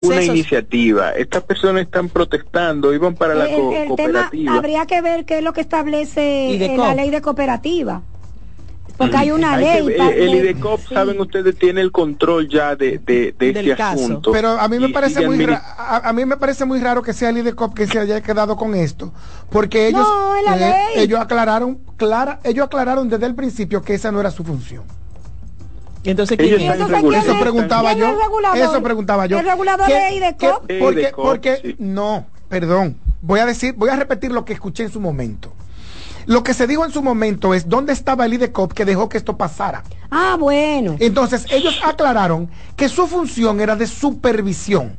una iniciativa. Estas personas están protestando, iban para la cooperativa. habría que ver qué es lo que establece la ley de cooperativa. Porque hay una ley. el, IDECOP, saben ustedes, tiene el control ya de, de, este asunto. Pero a mí me parece muy raro, a, mí me parece muy raro que sea el IDECOP que se haya quedado con esto, porque ellos eh, ellos aclararon clara, ellos aclararon desde el principio que esa no era su función. Entonces, ¿quién Eso preguntaba yo. Eso preguntaba yo. ¿El regulador de IDECOP? Porque, porque no, perdón. Voy a decir, voy a repetir lo que escuché en su momento. Lo que se dijo en su momento es dónde estaba el IDECOP que dejó que esto pasara. Ah, bueno. Entonces, ellos aclararon que su función era de supervisión.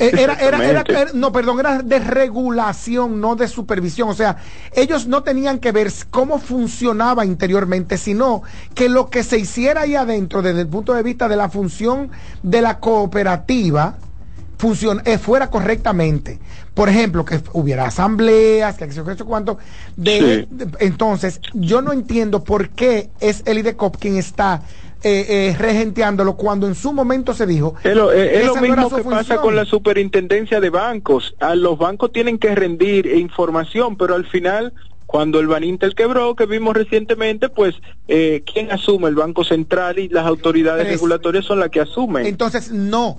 Eh, era, era, era, no, perdón, era de regulación, no de supervisión. O sea, ellos no tenían que ver cómo funcionaba interiormente, sino que lo que se hiciera ahí adentro, desde el punto de vista de la función de la cooperativa, eh, fuera correctamente. Por ejemplo, que hubiera asambleas, que se cuánto. De, entonces, yo no entiendo por qué es el IDECOP quien está eh, eh, regenteándolo cuando en su momento se dijo. Es lo, es lo mismo que pasa con la superintendencia de bancos. A los bancos tienen que rendir información, pero al final cuando el Banintel quebró, que vimos recientemente, pues, eh, ¿quién asume? El Banco Central y las autoridades regulatorias son las que asumen. Entonces, no,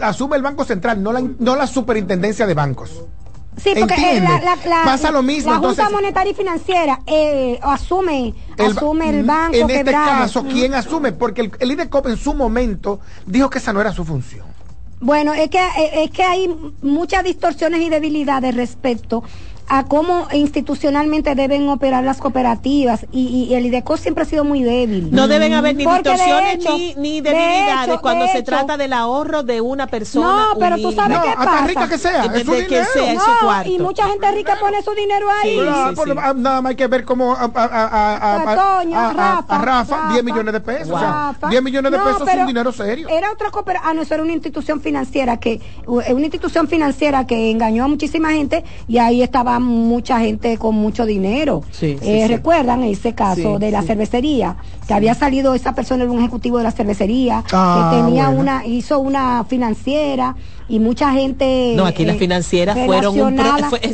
asume el Banco Central, no la, no la superintendencia de bancos. Sí, porque eh, la, pasa lo mismo. La Junta Monetaria y Financiera eh, asume, el, asume el banco En este caso, ¿quién asume? Porque el, el IDECOP en su momento dijo que esa no era su función. Bueno, es que, es que hay muchas distorsiones y debilidades respecto a cómo institucionalmente deben operar las cooperativas y, el IDECO siempre ha sido muy débil. No deben haber ni distorsiones ni, debilidades cuando se trata del ahorro de una persona. No, pero tú sabes qué pasa. rica que sea, es su que sea, no, y mucha gente rica pone su dinero ahí. nada más hay que ver cómo a, a, a, Rafa, 10 millones de pesos. O sea, 10 millones de pesos es un dinero serio. Era otra cooperativa, ah, no, eso era una institución financiera que, una institución financiera que engañó a muchísima gente y ahí estaba mucha gente con mucho dinero. Eh, ¿Recuerdan ese caso de la cervecería? Que había salido esa persona, era un ejecutivo de la cervecería, que ah, tenía una, hizo una financiera y mucha gente no aquí las eh, financieras fueron un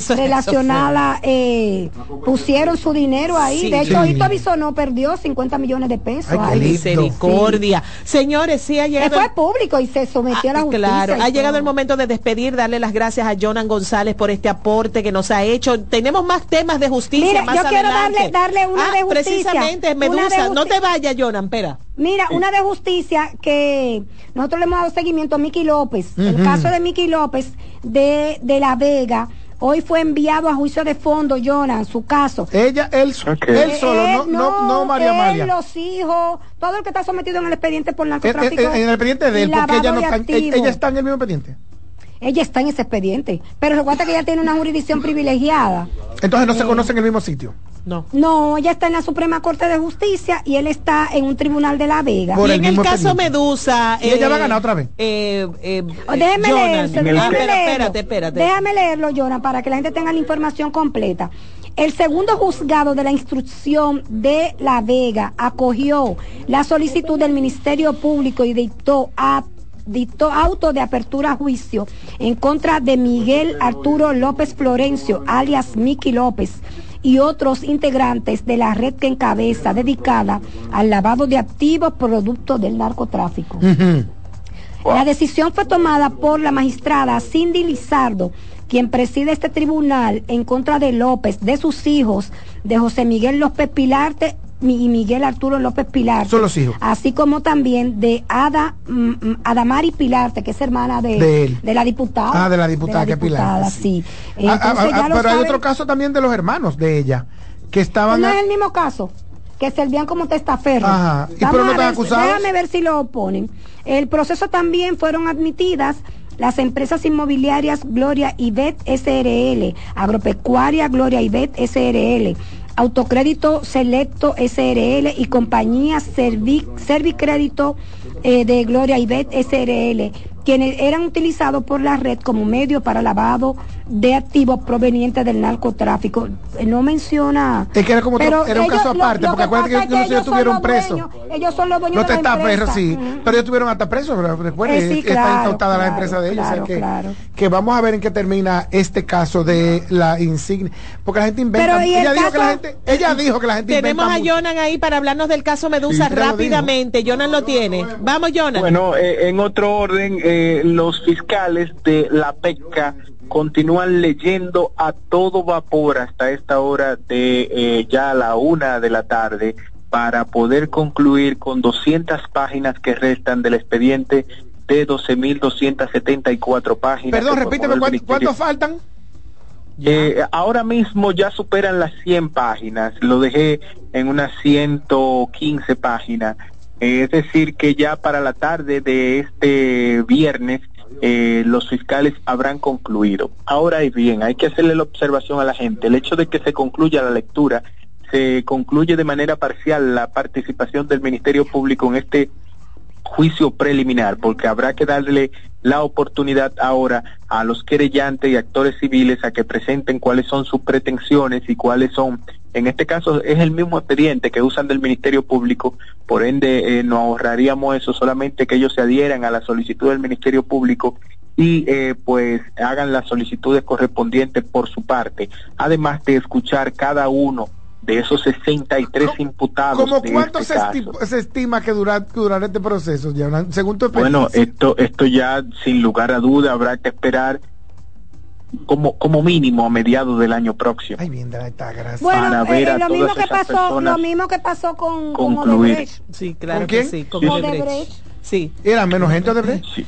relacionada eh, pusieron su dinero ahí. De hecho Hito no perdió 50 millones de pesos Ay, misericordia. Señores sí ha llegado fue público y se sometió a la ah, justicia claro ha llegado el momento de despedir darle las gracias a Jonan González por este aporte que nos ha hecho. Tenemos más temas de justicia más yo quiero darle, darle una ah, de justicia precisamente Medusa no te vayas Jonan espera Mira, una de justicia que nosotros le hemos dado seguimiento a Miki López, el caso de Miki López de, de La Vega, hoy fue enviado a juicio de fondo, Jonan, su caso. Ella, él, él solo, no, no, no, María él, María. los hijos, todo el que está sometido en el expediente por narcotráfico. En, el expediente de él, porque ella no está, ella está en el mismo expediente. Ella está en ese expediente, pero recuerda que ella tiene una jurisdicción privilegiada. Entonces no se conoce en el mismo sitio. No. No, ella está en la Suprema Corte de Justicia y él está en un tribunal de La Vega. y en el caso Medusa. ¿Y ella va a ganar otra vez? Eh, eh, oh, déjeme leerlo. Espérate, espérate. Déjame leerlo, Jonah, para que la gente tenga la información completa. El segundo juzgado de la instrucción de La Vega acogió la solicitud del Ministerio Público y dictó dictó auto de apertura a juicio en contra de Miguel Arturo López Florencio, alias Miki López, y otros integrantes de la red que encabeza dedicada al lavado de activos producto del narcotráfico. La decisión fue tomada por la magistrada Cindy Lizardo, quien preside este tribunal en contra de López, de sus hijos, de José Miguel López Pilarte y Miguel Arturo López Pilar. Son los hijos. Así como también de Ada, mm, Adamari Pilarte, que es hermana de, de, la diputada. Ah, de la diputada, que Pilar. Sí. Ah, ah, ah, pero hay otro caso también de los hermanos de ella, que estaban... No es el mismo caso, que servían como testaferros. Ajá. ¿Y pero no están acusados? Déjame ver si lo oponen. El proceso también fueron admitidas las empresas inmobiliarias Gloria y Bet SRL, Agropecuaria Gloria y Bet SRL, Autocrédito Selecto SRL y compañía Servicrédito eh, de Gloria Ibet SRL, quienes eran utilizados por la red como medio para lavado de activos provenientes del narcotráfico. Eh, no menciona. Es que era como era un caso aparte, porque acuérdate que, ellos, no se estuvieron presos. ellos son los dueños de la empresa. sí, pero ellos tuvieron hasta presos, recuerden, eh, sí, está incautada la empresa de ellos. que, que, vamos a ver en qué termina este caso de la insignia, porque la gente inventa. Ella, dijo que la gente, ella dijo que la gente Tenemos a Jonan ahí para hablarnos del caso Medusa rápidamente. Jonan lo tiene. Vamos, Jonan. Bueno, eh, en otro orden, eh, los fiscales de la PECA continúan leyendo a todo vapor hasta esta hora de eh, ya la una de la tarde para poder concluir con 200 páginas que restan del expediente de 12.274 páginas. Perdón, repíteme, ¿cuántos faltan? Eh, ahora mismo ya superan las 100 páginas, lo dejé en unas 115 páginas. es decir, que ya para la tarde de este viernes eh, los fiscales habrán concluido. Ahora y bien, hay que hacerle la observación a la gente. El hecho de que se concluya la lectura, se concluye de manera parcial la participación del Ministerio Público en este juicio preliminar, porque habrá que darle la oportunidad ahora a los querellantes y actores civiles a que presenten cuáles son sus pretensiones y cuáles son, en este caso es el mismo expediente que usan del Ministerio Público, por ende eh, nos ahorraríamos eso, solamente que ellos se adhieran a la solicitud del Ministerio Público y eh, pues hagan las solicitudes correspondientes por su parte, además de escuchar cada uno de esos 63 imputados. ¿Cómo cuánto este se, estima que, dura, durará este proceso, según tu Bueno, esto, esto ya sin lugar a duda habrá que esperar como como mínimo a mediados del año próximo. Ay, bien, Bueno, eh, eh, lo mismo que pasó, lo mismo que pasó con, concluir. Sí, claro que sí, con sí. Era menos gente Odebrecht. Sí.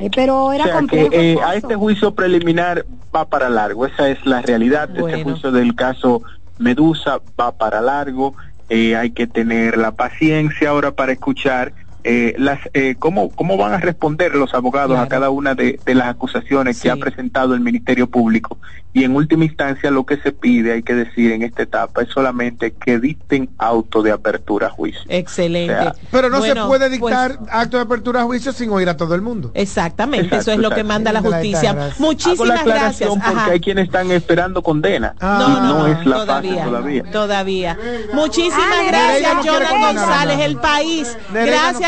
Eh, pero era o que, a este juicio preliminar va para largo, esa es la realidad de este juicio del caso Medusa va para largo, eh, hay que tener la paciencia ahora para escuchar eh, las, eh, cómo, cómo van a responder los abogados a cada una de, las acusaciones que ha presentado el Ministerio Público. Y en última instancia lo que se pide, hay que decir en esta etapa, es solamente que dicten auto de apertura a juicio. Excelente. pero no se puede pues dictar acto de apertura a juicio sin oír a todo el mundo. Exactamente, eso es lo que manda la justicia. Muchísimas gracias. Porque hay quienes están esperando condena. Ah. no, no, es la todavía, todavía. Todavía. Muchísimas gracias, Jonathan González, el país. Gracias,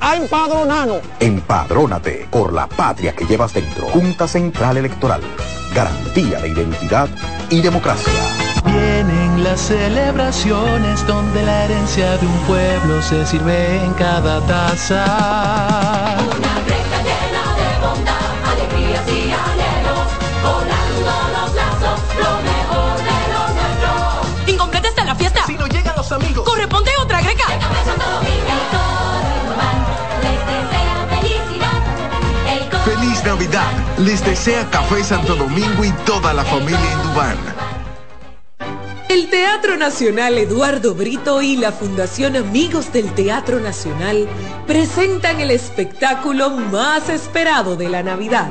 a empadronarnos. Empadrónate por la patria que llevas dentro. Junta Central Electoral. Garantía de identidad y democracia. Vienen las celebraciones donde la herencia de un pueblo se sirve en cada taza. Les desea Café Santo Domingo y toda la familia Indubán. El Teatro Nacional Eduardo Brito y la Fundación Amigos del Teatro Nacional presentan el espectáculo más esperado de la Navidad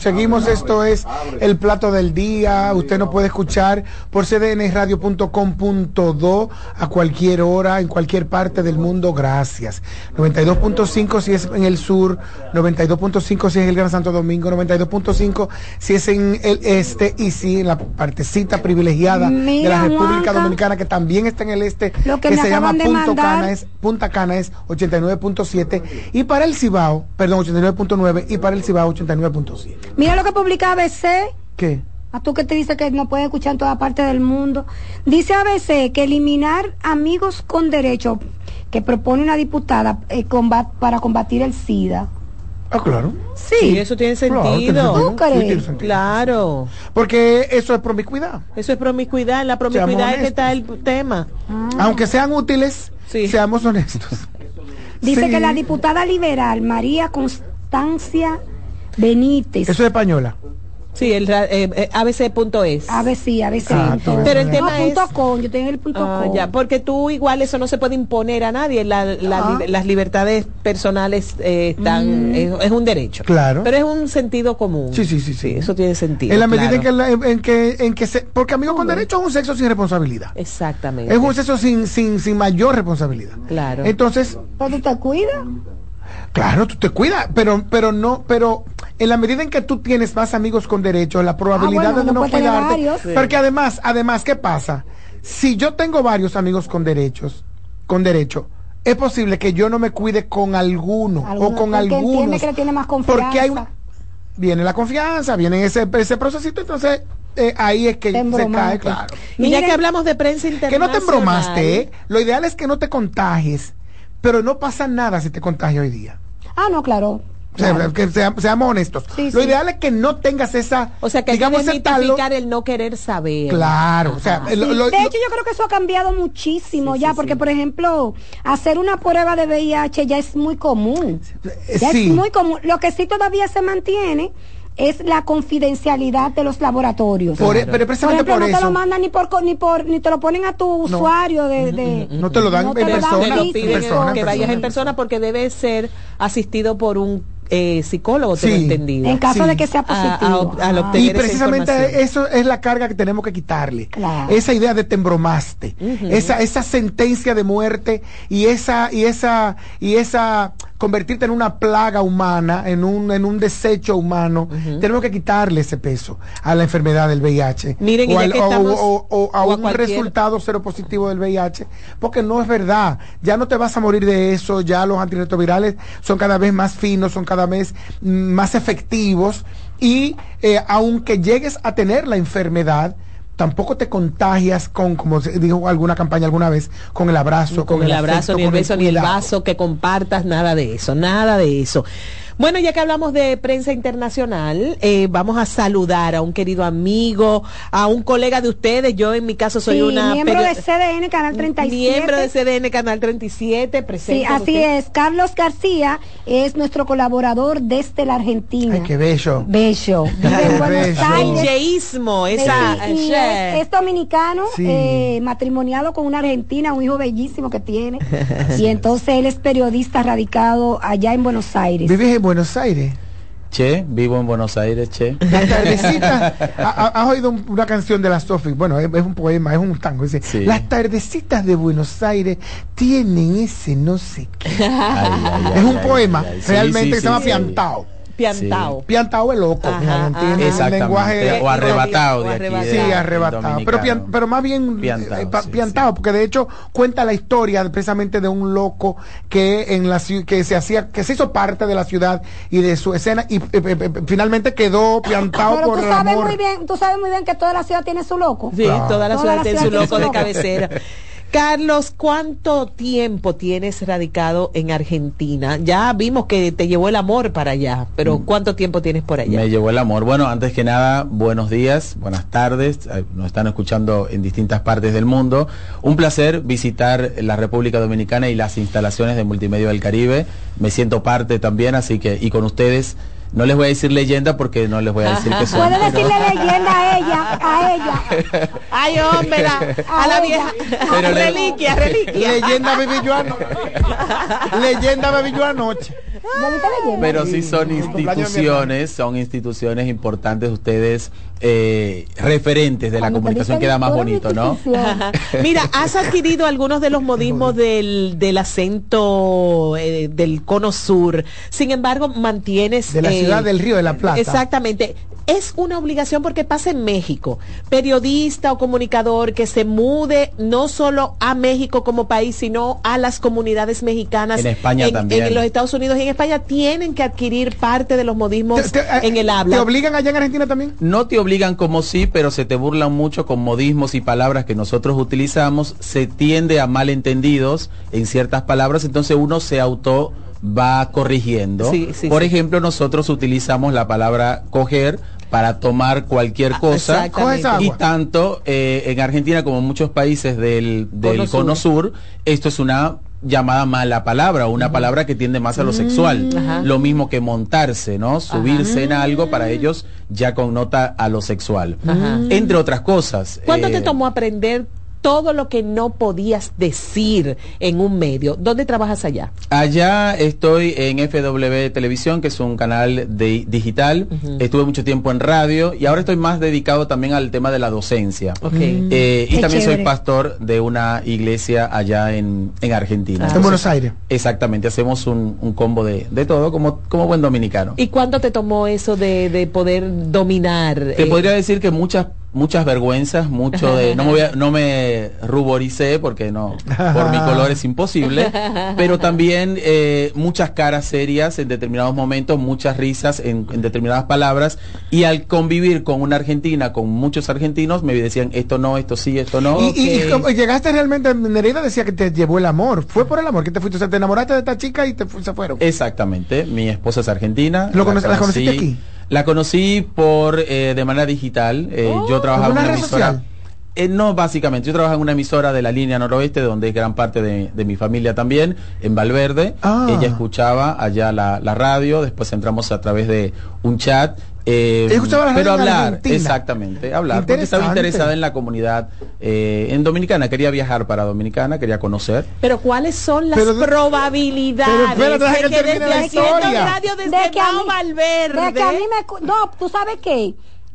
Seguimos, esto es el plato del día. Usted nos puede escuchar por cdnradio.com.do a cualquier hora, en cualquier parte del mundo. Gracias. 92.5 si es en el sur, 92.5 si es en el Gran Santo Domingo, 92.5 si es en el este y si en la partecita privilegiada de la República. Dominicana que también está en el este, Lo que se llama acaban de Punto mandar. Cana es Punta Cana es 89.7 y para el Cibao, perdón, 89.9 y para el Cibao 89.7. Mira lo que publica ABC. ¿Qué? A tú que te dice que no puedes escuchar en toda parte del mundo. Dice ABC que eliminar amigos con derecho que propone una diputada eh, combat- para combatir el SIDA. Ah, claro. Sí, eso tiene Claro, tiene sentido. sentido. ¿Tú crees? Sí, tiene sentido. Claro. Porque eso es promiscuidad. Eso es promiscuidad. En la promiscuidad es que está el tema. Aunque sean útiles, seamos honestos. Dice Sí. que la diputada liberal María Constancia Benítez. Eso es española. Sí, el eh, abc.es. ABC, ABC. Ah. Pero el No, tema es... punto com, yo tengo el punto Ah, com. ya, porque tú igual eso no se puede imponer a nadie. La- la Ah. li- las libertades personales eh, están, Mm. es, es un derecho. Claro. Pero es un sentido común. Sí, sí, sí, sí. eso tiene sentido. En la medida claro. en, que la- en que en que se porque amigo con derecho es un sexo sin responsabilidad. Exactamente. Es un sexo sin sin sin mayor responsabilidad. Claro. Entonces, ¿Pero tú te cuidas? Claro, tú te cuidas, pero pero no, pero en la medida en que tú tienes más amigos con derecho, la probabilidad Ah, bueno, de no cuidarte. Sí. porque además, además, ¿qué pasa? Si yo tengo varios amigos con derechos, con derecho, es posible que yo no me cuide con alguno o con porque algunos. que le tiene más confianza. Porque hay una, viene la confianza, viene ese, ese procesito, entonces eh, ahí es que se cae, claro. Y ya Miren- que hablamos de prensa Que internacional. no te embromaste, ¿eh? Lo ideal es que no te contagies, pero no pasa nada si te contagias hoy día. Ah, no, claro. O sea, Claro. que sea- seamos honestos. Sí, Lo sí. ideal es que no tengas esa, O sea, que digamos, hay que el no querer saber. Claro, o sea, Ajá. el- lo- Sí, lo- de hecho, yo creo que eso ha cambiado muchísimo ya, porque, por ejemplo, hacer una prueba de VIH ya es muy común. eh, Ya sí. es muy común. Lo que sí todavía se mantiene es la confidencialidad de los laboratorios. Por- e- pero precisamente ejemplo, por no te lo mandan ni por co- ni por ni te lo ponen a tu usuario de, de- no te lo dan no te en lo dan persona. Lo físico. piden persona, que en vayas persona. en persona porque debe ser asistido por un eh, psicólogo, tengo entendido. En caso Sí. de que sea A- positivo. a- obtener Y precisamente eso es la carga que tenemos que quitarle. Claro. Esa idea de te embromaste, esa, esa sentencia de muerte y esa, y esa, y esa convertirte en una plaga humana, en un, en un desecho humano. Tenemos que quitarle ese peso a la enfermedad del VIH. Miren, o, al- que o- estamos- o- o a a un cualquier- resultado seropositivo del VIH, porque no es verdad. Ya no te vas a morir de eso, ya los antirretrovirales son cada vez más finos, son cada vez mm, más efectivos y eh, aunque llegues a tener la enfermedad, tampoco te contagias con, como dijo alguna campaña alguna vez, con el abrazo, con, el abrazo, afecto, ni el con beso, ni el vaso, que compartas, nada de eso, nada de eso. Bueno, ya que hablamos de prensa internacional, eh, vamos a saludar a un querido amigo, a un colega de ustedes. Yo en mi caso soy Sí, una miembro de CDN Canal 37. miembro de CDN Canal 37, presente. Sí, así es. Carlos García es nuestro colaborador desde la Argentina. Ay, qué bello. Bello. El yeísmo, esa. Sí, y Che. es, es dominicano, Sí. eh, matrimoniado con una argentina, un hijo bellísimo que tiene. y entonces él es periodista radicado allá en Buenos Aires. ¿Vives en Buenos Aires? Che, vivo en Buenos Aires, Che. Ha- ha- ¿has oído un- una canción de la Sophie? Bueno, es, es un poema, es un tango. Dice, Sí. las tardecitas de Buenos Aires tienen ese no sé qué. Ay, ay, es un poema, ay, sí, realmente, sí, que se llama sí, Piantao. Piantao. Piantao es loco, en Ajá, Argentina, ajá. Exactamente, lenguaje... o arrebatado de aquí. Sí, de- arrebatado. Pero, pian- pero más bien Piantao, eh, pa- sí, piantao, porque de hecho cuenta la historia precisamente de un loco que en la que se hacía, que se hizo parte de la ciudad y de su escena y eh, eh, eh, finalmente quedó piantao Pero por tú el sabes amor. muy bien, tú sabes muy bien que toda la ciudad tiene su loco. Sí, toda la ciudad tiene su loco de cabecera. Carlos, ¿cuánto tiempo tienes radicado en Argentina? Ya vimos que te llevó el amor para allá, pero ¿cuánto tiempo tienes por allá? Me llevó el amor. Bueno, antes que nada, buenos días, buenas tardes. Nos están escuchando en distintas partes del mundo. Un placer visitar la República Dominicana y las instalaciones de Multimedia del Caribe. Me siento parte también, así que, y con ustedes, no les voy a decir leyenda porque no les voy a decir que son. Puede pero- decirle leyenda a ella, a ella. Ay, hombre, la- a la vieja. Pero le- reliquia, reliquia. Leyenda bebí yo anoche. Leyenda yo anoche. Pero sí son instituciones, son instituciones importantes, ustedes eh, referentes de la Cuando comunicación queda más "Tú eres mi bonito, ¿no? institución". Ajá. Mira, has adquirido algunos de los modismos del, del acento eh, del cono sur. Sin embargo, mantienes... De la eh, ciudad del Río de la Plata. Exactamente. Es una obligación porque pasa en México. Periodista o comunicador que se mude no solo a México como país, sino a las comunidades mexicanas. En España en, también. En los Estados Unidos y en España tienen que adquirir parte de los modismos Te- te- eh, en el ¿Te habla. obligan allá en Argentina también? No te obligan como sí, pero se te burlan mucho con modismos y palabras que nosotros utilizamos. Se tiende a malentendidos en ciertas palabras, entonces uno se auto va corrigiendo. Sí, sí, Por sí. ejemplo, nosotros utilizamos la palabra coger para tomar cualquier cosa. Exactamente. Coges Y tanto eh, en Argentina como en muchos países del, del Cono cono, sur. sur. esto es una llamada mala palabra, una palabra que tiende más a lo sexual. Mm. Lo mismo que montarse, ¿no? Subirse en algo para ellos ya connota a lo sexual. Entre otras cosas. ¿Cuánto eh, te tomó aprender todo lo que no podías decir en un medio? ¿Dónde trabajas allá? Allá estoy en FW Televisión, que es un canal de, digital. Estuve mucho tiempo en radio y ahora estoy más dedicado también al tema de la docencia. Ok. Eh, y también chévere. soy pastor de una iglesia allá en, en Argentina. en Buenos Aires. Exactamente, hacemos un, un combo de, de todo como, como buen dominicano. ¿Y cuánto te tomó eso de, de poder dominar? Te eh, podría decir que muchas muchas vergüenzas, mucho de no me, voy a- no me ruboricé porque no por mi color es imposible, pero también eh, muchas caras serias en determinados momentos, muchas risas en, en determinadas palabras y al convivir con una argentina, con muchos argentinos me decían esto no, esto sí, esto no. Y, y- llegaste realmente, Nereida decía que te llevó el amor. Fue por el amor que te fuiste. O sea, te enamoraste de esta chica y te se fueron. Exactamente, mi esposa es argentina. ¿Lo la conociste conocí- aquí? La conocí por eh, de manera digital. eh, yo trabajaba ¿en una una emisora. social? Eh, no, básicamente. Yo trabajaba en una emisora de la línea noroeste, donde es gran parte de, de mi familia también, en Valverde. Ah. Ella escuchaba allá la, la radio, después entramos a través de un chat. Eh, Ella escuchaba la radio pero hablar, Argentina. exactamente, hablar, porque estaba interesada en la comunidad eh, en Dominicana, quería viajar para Dominicana, quería conocer. Pero ¿cuáles son las Pero- probabilidades pero deja de que que desde la historia. radio desde De que a Mao mí- Valverde? De que a mí me no, tú sabes qué,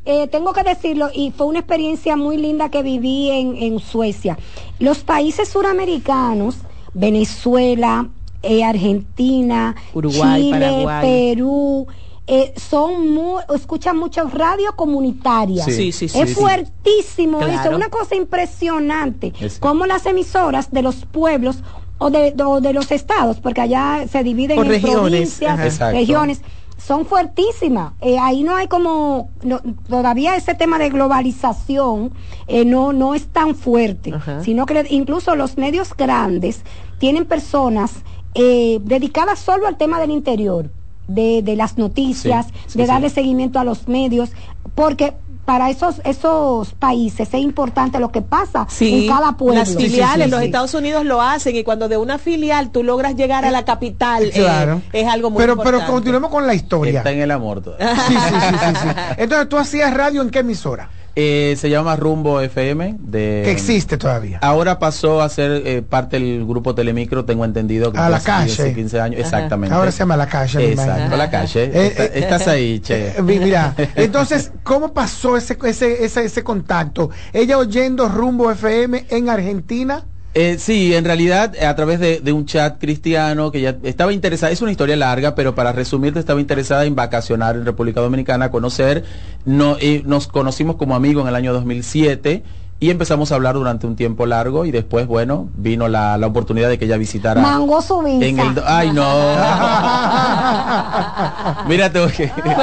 Eh, tengo que decirlo y fue una experiencia muy linda que viví en, en Suecia. Los países suramericanos, Venezuela, eh, Argentina, Uruguay, Chile, Paraguay. Perú. Eh, son muy, escuchan mucho radio comunitaria. Sí. Sí, sí, es sí. fuertísimo Claro. eso, una cosa impresionante. Es- Como las emisoras de los pueblos o de, los estados, porque allá se dividen Por en regiones, provincias, regiones, son fuertísimas. Eh, ahí no hay como, no- todavía ese tema de globalización eh, no, no es tan fuerte, Ajá. sino que incluso los medios grandes tienen personas eh, dedicadas solo al tema del interior. De, de las noticias, de darle seguimiento a los medios, porque para esos esos países es importante lo que pasa en cada pueblo. Las filiales, los Estados Unidos lo hacen y cuando de una filial tú logras llegar a la capital, eh, es algo muy pero, importante. pero continuemos con la historia. Está en el amor todavía. Sí, sí, sí, sí, sí. Entonces, ¿tú hacías radio en qué emisora? Eh, se llama Rumbo FM. De, Que existe todavía. Ahora pasó a ser eh, parte del grupo Telemicro, tengo entendido. que A la hace 10, calle. 15 años, Ajá. exactamente. Ahora se llama La Calle, Exacto, la calle. Eh, Está- eh, estás ahí, che. Eh, mi- Mira, entonces, ¿cómo pasó ese, ese, ese, ese contacto? Ella oyendo Rumbo FM en Argentina. Eh, sí, en realidad a través de, de un chat cristiano que ya estaba interesada, es una historia larga, pero para resumirte estaba interesada en vacacionar en República Dominicana, conocer, no, eh, nos conocimos como amigos en el año 2007 y empezamos a hablar durante un tiempo largo y después, bueno, vino la, la oportunidad de que ella visitara Mangó su visa. en el... Ay, no. Mira, te voy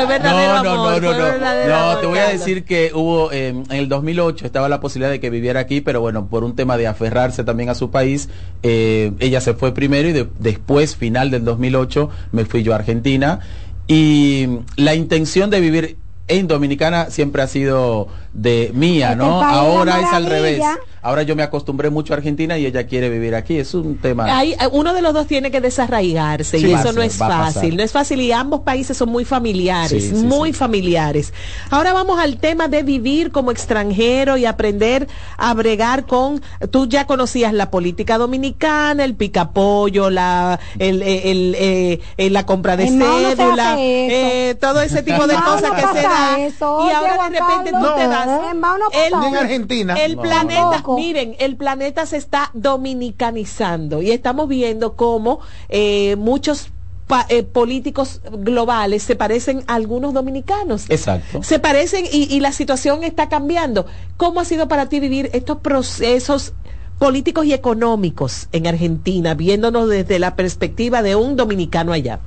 verdadero no, no, amor, no, no, no. No, amor, te voy a decir que hubo eh, en el 2008 estaba la posibilidad de que viviera aquí, pero bueno, por un tema de aferrarse también a su país, eh, ella se fue primero y de- después, final del 2008, me fui yo a Argentina y la intención de vivir en Dominicana siempre ha sido de mía, Este ¿no? Ahora es al revés. Ahora yo me acostumbré mucho a Argentina y ella quiere vivir aquí. Es un tema. Hay- eh, uno de los dos tiene que desarraigarse Sí, y eso no es fácil, no es fácil y ambos países son muy familiares, Sí, sí, muy familiares. Ahora vamos al tema de vivir como extranjero y aprender a bregar con, tú ya conocías la política dominicana, el picapollo, la, el, el, el, eh, eh, la compra de no cédula, eh, todo ese tipo de cosas no que se da eso. y ahora de repente tú te das en en Argentina. el No. planeta, Tampoco. Miren, el planeta se está dominicanizando y estamos viendo cómo eh, muchos pa- eh, políticos globales se parecen a algunos dominicanos. Exacto. Se parecen y, y la situación está cambiando. ¿Cómo ha sido para ti vivir estos procesos políticos y económicos en Argentina, viéndonos desde la perspectiva de un dominicano allá?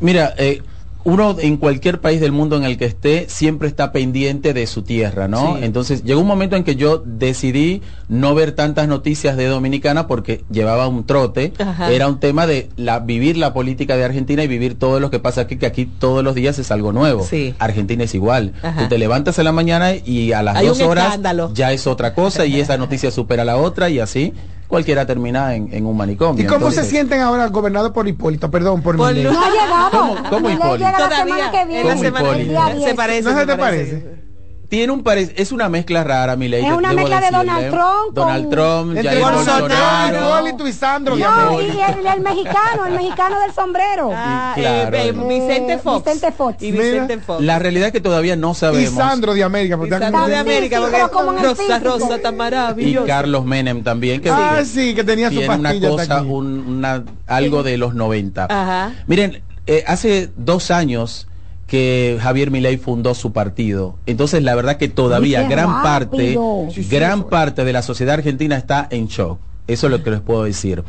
Mira, eh, uno en cualquier país del mundo en el que esté siempre está pendiente de su tierra, ¿no? Sí. Entonces llegó un momento en que yo decidí no ver tantas noticias de Dominicana porque llevaba un trote. Ajá. Era un tema de la, vivir la política de Argentina y vivir todo lo que pasa aquí, que aquí todos los días es algo nuevo. Sí. Argentina es igual. Ajá. Tú te levantas en la mañana y a las Hay dos horas escándalo. ya es otra cosa y esa noticia supera la otra y así cualquiera termina en, en un manicomio. ¿Y cómo se Entonces- sienten ahora gobernados por Hipólito? Perdón, por, Por. Lu- No ha llegado. ¿Cómo- cómo Hipólito? llega la Todavía, semana que viene. en la ¿Cómo semana Hipólito? el día se 10. parece. ¿No se me te parece? Tiene un pare- es una mezcla rara mi ley Es una mezcla de Donald Trump Donald Trump Entre Jair Bolsonaro. Y Sandro. Y No, y el, el mexicano, el mexicano del sombrero. Ah, claro. eh, eh, Vicente Eh, Fox. Vicente Fox. Y Mira. Vicente Fox. la realidad es que todavía no Y sabemos Sandro de América. porque Y Sandro de América, Sí, sí, porque pero como en el Rosa físico. Rosa tan y maravillosa. Carlos Menem también que Ah, sí, que tenía su tiene una cosa un- una algo de los 90 Ajá. miren eh, hace dos años que Javier Milei fundó su partido. Entonces, la verdad que todavía gran parte, rápido. Sí, sí, gran parte de la sociedad argentina está en shock. Eso es lo que les puedo decir.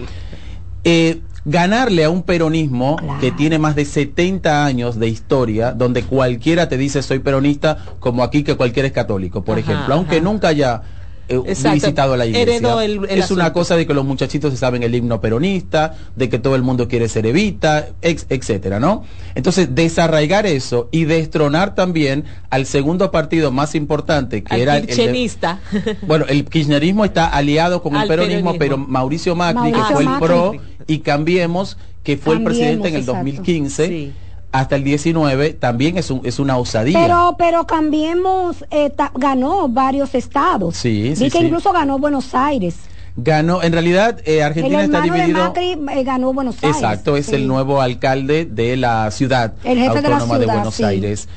Eh, ganarle a un peronismo Claro. que tiene más de 70 años de historia, donde cualquiera te dice soy peronista, como aquí que cualquiera es católico, por Ajá, ejemplo, aunque ajá. nunca haya Exacto. visitado la iglesia. Heredó el- el es una cosa de que los muchachitos se saben el himno peronista, de que todo el mundo quiere ser evita, ex- etcétera, ¿no? Entonces, desarraigar eso y destronar también al segundo partido más importante, que Al era el- el de- kirchnerista. bueno, el kirchnerismo está aliado con el peronismo, peronismo. pero Mauricio Macri, Mauricio que fue el. PRO, y Cambiemos, que fue el presidente en el exacto. 2015, Sí. Hasta el 19, también es, un, es una osadía. Pero, pero Cambiemos eh, ta- ganó varios estados. Sí, Vi sí, que sí. incluso ganó Buenos Aires. Ganó, en realidad, eh, Argentina el está hermano de dividido. Macri eh, ganó Buenos Aires. Exacto, es Sí. el nuevo alcalde de la ciudad El jefe de la autónoma de, ciudad, Buenos sí. Aires.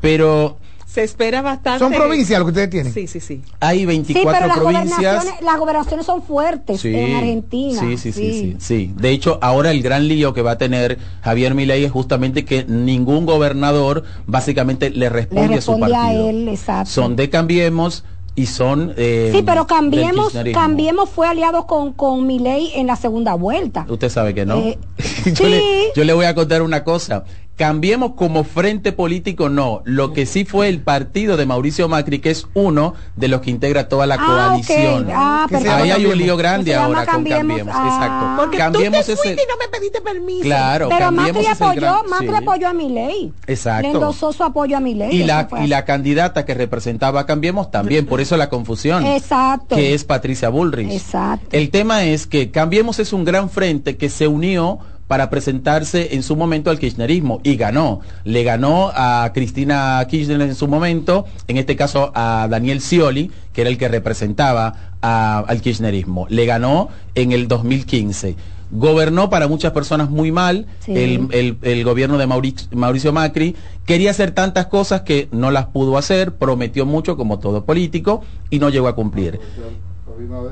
Pero Se espera bastante. Son provincias lo que ustedes tienen. Sí, sí, sí. hay Sí, 24 pero las provincias. gobernaciones, las gobernaciones son fuertes en Argentina. Sí, sí, sí, sí, sí. De hecho, ahora el gran lío que va a tener Javier Milei es justamente que ningún gobernador básicamente le Le responde, a su responde a partido. él, exacto. Son de Cambiemos y son eh, Sí, pero Cambiemos. Cambiemos fue aliado con, con Milei en la segunda vuelta. Usted sabe que no. Eh, yo, sí. le, yo le voy a contar una cosa. Cambiemos como frente político, no. Lo que sí fue el partido de Mauricio Macri, que es uno de los que integra toda la Ah, coalición. ok. Ah. Ahí hay un lío grande se ahora con Cambiemos. Cambiemos. Ah. Exacto. Porque Cambiemos tú te ese- fuiste y no me pediste permiso. Claro, Pero Cambiemos Macri apoyó, gran- Macri sí. apoyó a mi ley. Exacto. Le endosó su apoyo a mi ley. Y la, y la candidata que representaba a Cambiemos también, por eso la confusión. Exacto. Que es Patricia Bullrich. Exacto. El tema es que Cambiemos es un gran frente que se unió para presentarse en su momento al kirchnerismo y ganó. Le ganó a Cristina Kirchner en su momento, en este caso a Daniel Scioli, que era el que representaba a- al kirchnerismo. Le ganó en el 2015. Gobernó para muchas personas muy mal Sí. el, el- el gobierno de Mauricio, Mauricio Macri. Quería hacer tantas cosas que no las pudo hacer, prometió mucho como todo político y no llegó a cumplir.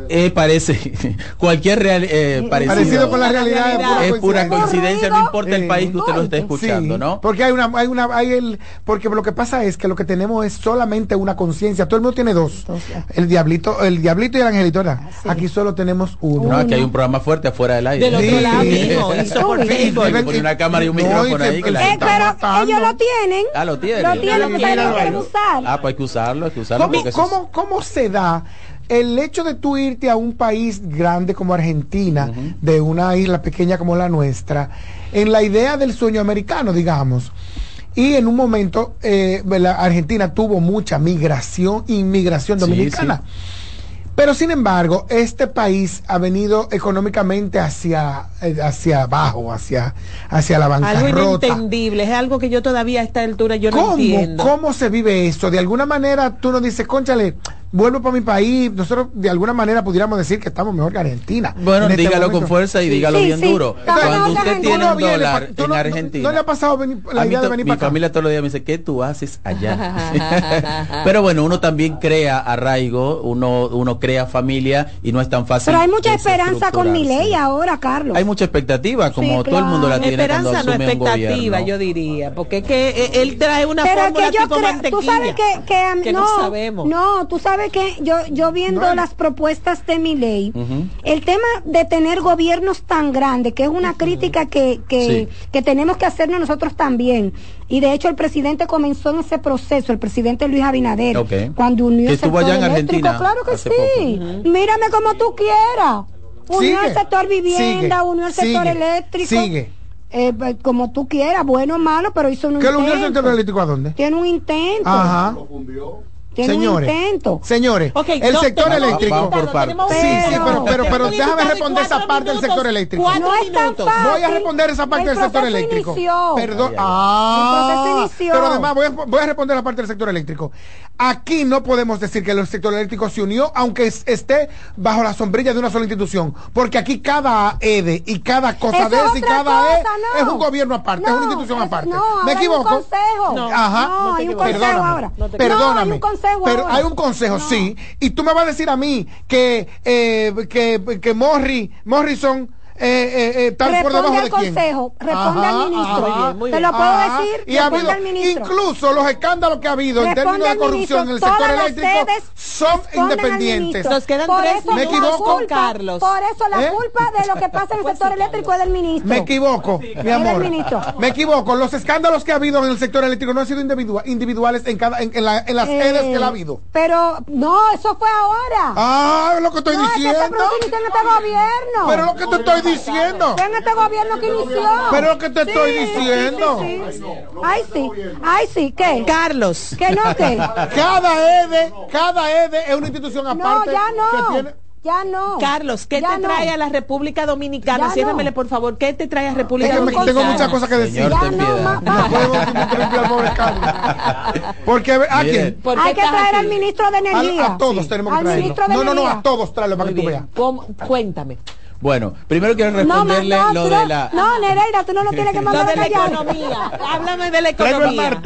Eh, parece, cualquier real, eh, parecido, Parecido con la realidad es pura es pura coincidencia, no importa el Eh, país que usted lo esté Sí, escuchando, ¿no? Porque hay una, hay una, hay el, porque lo que pasa es que lo que tenemos es solamente una conciencia. Todo el mundo tiene dos. El diablito, el diablito y el angelito, ¿verdad? Aquí solo tenemos uno. No, aquí hay un programa fuerte afuera del aire. Del otro Sí. lado, mijo, hizo por Sí, Facebook. Hay que poner una cámara y un No, y micrófono que- ahí que la Eh, gente- pero matando. ellos lo tienen. Ah, lo tiene. Lo tienen, lo míralo quieren ahí. usar. Ah, pues hay que usarlo, hay que usarlo. ¿Cómo, porque eso es- cómo, cómo se da el hecho de tú irte a un país grande como Argentina, de una isla pequeña como la nuestra, en la idea del sueño americano, digamos? Y en un momento, eh, la Argentina tuvo mucha migración, inmigración Sí, dominicana. Pero sin embargo, este país ha venido económicamente hacia, eh, hacia abajo, hacia, hacia la Algo bancarrota. inentendible, es algo que yo todavía a esta altura yo no ¿Cómo, entiendo. ¿Cómo se vive eso? De alguna manera tú nos dices, conchale, vuelvo para mi país. Nosotros de alguna manera pudiéramos decir que estamos mejor que Argentina. Bueno, en este dígalo con fuerza y dígalo Sí, bien sí. duro. Cuando usted tiene un dólar en no- Argentina. No, le ha pasado venir- la idea de venir mi para acá? familia todos los días me dice, ¿qué tú haces allá? Pero bueno, uno también crea arraigo, uno, uno crea familia y no es tan fácil. Pero hay mucha esperanza con mi ley ahora, Carlos. Hay mucha expectativa, como Sí, todo el mundo la tiene cuando Esperanza no asume un expectativa, gobierno. yo diría, porque es que eh, él trae una pero fórmula que yo tipo mantequilla. tú sabes que, que a mí- que no, no sabemos. no, tú sabes que yo, yo viendo las propuestas de mi ley, el tema de tener gobiernos tan grandes, que es una crítica que, que, Sí. que tenemos que hacernos nosotros también. Y de hecho el presidente comenzó en ese proceso, el presidente Luis Abinader, Ok. cuando unió el sector allá en eléctrico. Argentina Claro que sí. Mírame como tú quieras. Unió Sigue, el sector vivienda, sigue, unió el sector sigue, eléctrico. sigue. Eh, pues, como tú quieras, bueno o malo, pero hizo un ¿Qué lo intento. unió el sector eléctrico a dónde? Tiene un intento. Ajá. Tiene Señores, un intento. señores, el no, sector tenemos- eléctrico. Vamos por tenemos Sí, sí, Pero- pero, pero, déjame responder esa parte del sector eléctrico. cuatro No es tan minutos. fácil. Voy a responder esa parte El del sector eléctrico. inició. Perdón. Ay, ay, ay. Ah, pero además voy a, voy a responder la parte del sector eléctrico. Aquí no podemos decir que el sector eléctrico se unió, aunque es- esté bajo la sombrilla de una sola institución, porque aquí cada EDE y cada cosa de y cada E no. es un gobierno aparte, es una institución es- aparte. ¿Me hay un equivoco? consejo. No, Ajá. No, No te hay un consejo te perdóname. Consejo pero ahora. hay un consejo, No. sí. Y tú me vas a decir a mí que eh, que, que Morri, Morrison eh, eh, eh, por Responde debajo al de quién. consejo, responde al ministro. Muy bien, muy Te lo puedo Ajá. decir, Y ha responde habido, al ministro. incluso los escándalos que ha habido en Responde términos de corrupción en el sector eléctrico son independientes. Nos quedan Por tres eso ¿Me la equivoco? culpa- Carlos. Por eso la ¿Eh? culpa de lo que pasa en el sector eléctrico es del ministro. Me equivoco, mi amor. Me equivoco. Los escándalos que ha habido en el sector eléctrico no han sido individua- individuales en cada en, en la- en las Eh, sedes que la ha habido. Pero no, eso fue ahora. Ah, es lo que estoy no, es que se diciendo. en este gobierno. Pero lo que te estoy diciendo. Fue en este gobierno que inició. Pero lo que te estoy diciendo. Sí, sí, sí. Ay, sí. Ay, sí. ¿Qué? Carlos. ¿Qué no, qué? Cada EDE, cada EDE es una institución No, aparte. ya que no. tiene- Ya no. Carlos, ¿qué Ya te no. trae a la República Dominicana? Ya Ciérramele, no. por favor. ¿Qué te trae a República Es que Dominicana? tengo muchas cosas que decir. Señor, Ya no, piedad. ma- No podemos interrumpir al pobre Carlos. Porque, ¿a quién? ¿Por qué Hay que traer aquí? al ministro de Energía. a todos tenemos que traerlo. No, no, no, a todos tráelo para Muy que tú bien. veas. ¿Cómo? Cuéntame. Bueno, primero quiero No, responderle no, lo de no- la... No, Nereida, tú no lo tienes que Lo mandar de la economía. Háblame de la economía.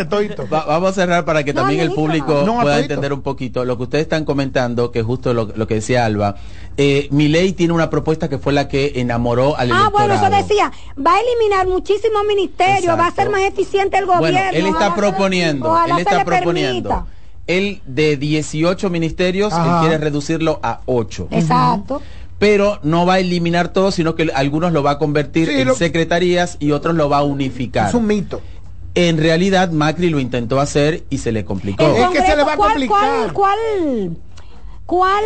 Va- vamos a cerrar para que No, también el público pueda entender un poquito lo que ustedes están comentando, que justo lo, lo que decía Alba. Eh, mi ley tiene una propuesta que fue la que enamoró al Ah, bueno, eso electorado. decía, va a eliminar muchísimos ministerios, va a ser más eficiente el gobierno. Bueno, él está se proponiendo, ojalá él está proponiendo. permita. Él de 18 ministerios, él quiere reducirlo a 8. Exacto. Pero no va a eliminar todo, sino que algunos lo va a convertir Sí, en lo- secretarías y otros lo va a unificar. Es un mito. En realidad Macri lo intentó hacer y se le complicó. Es que se le va a ¿cuál- complicar. ¿Cuál, cuál, cuál,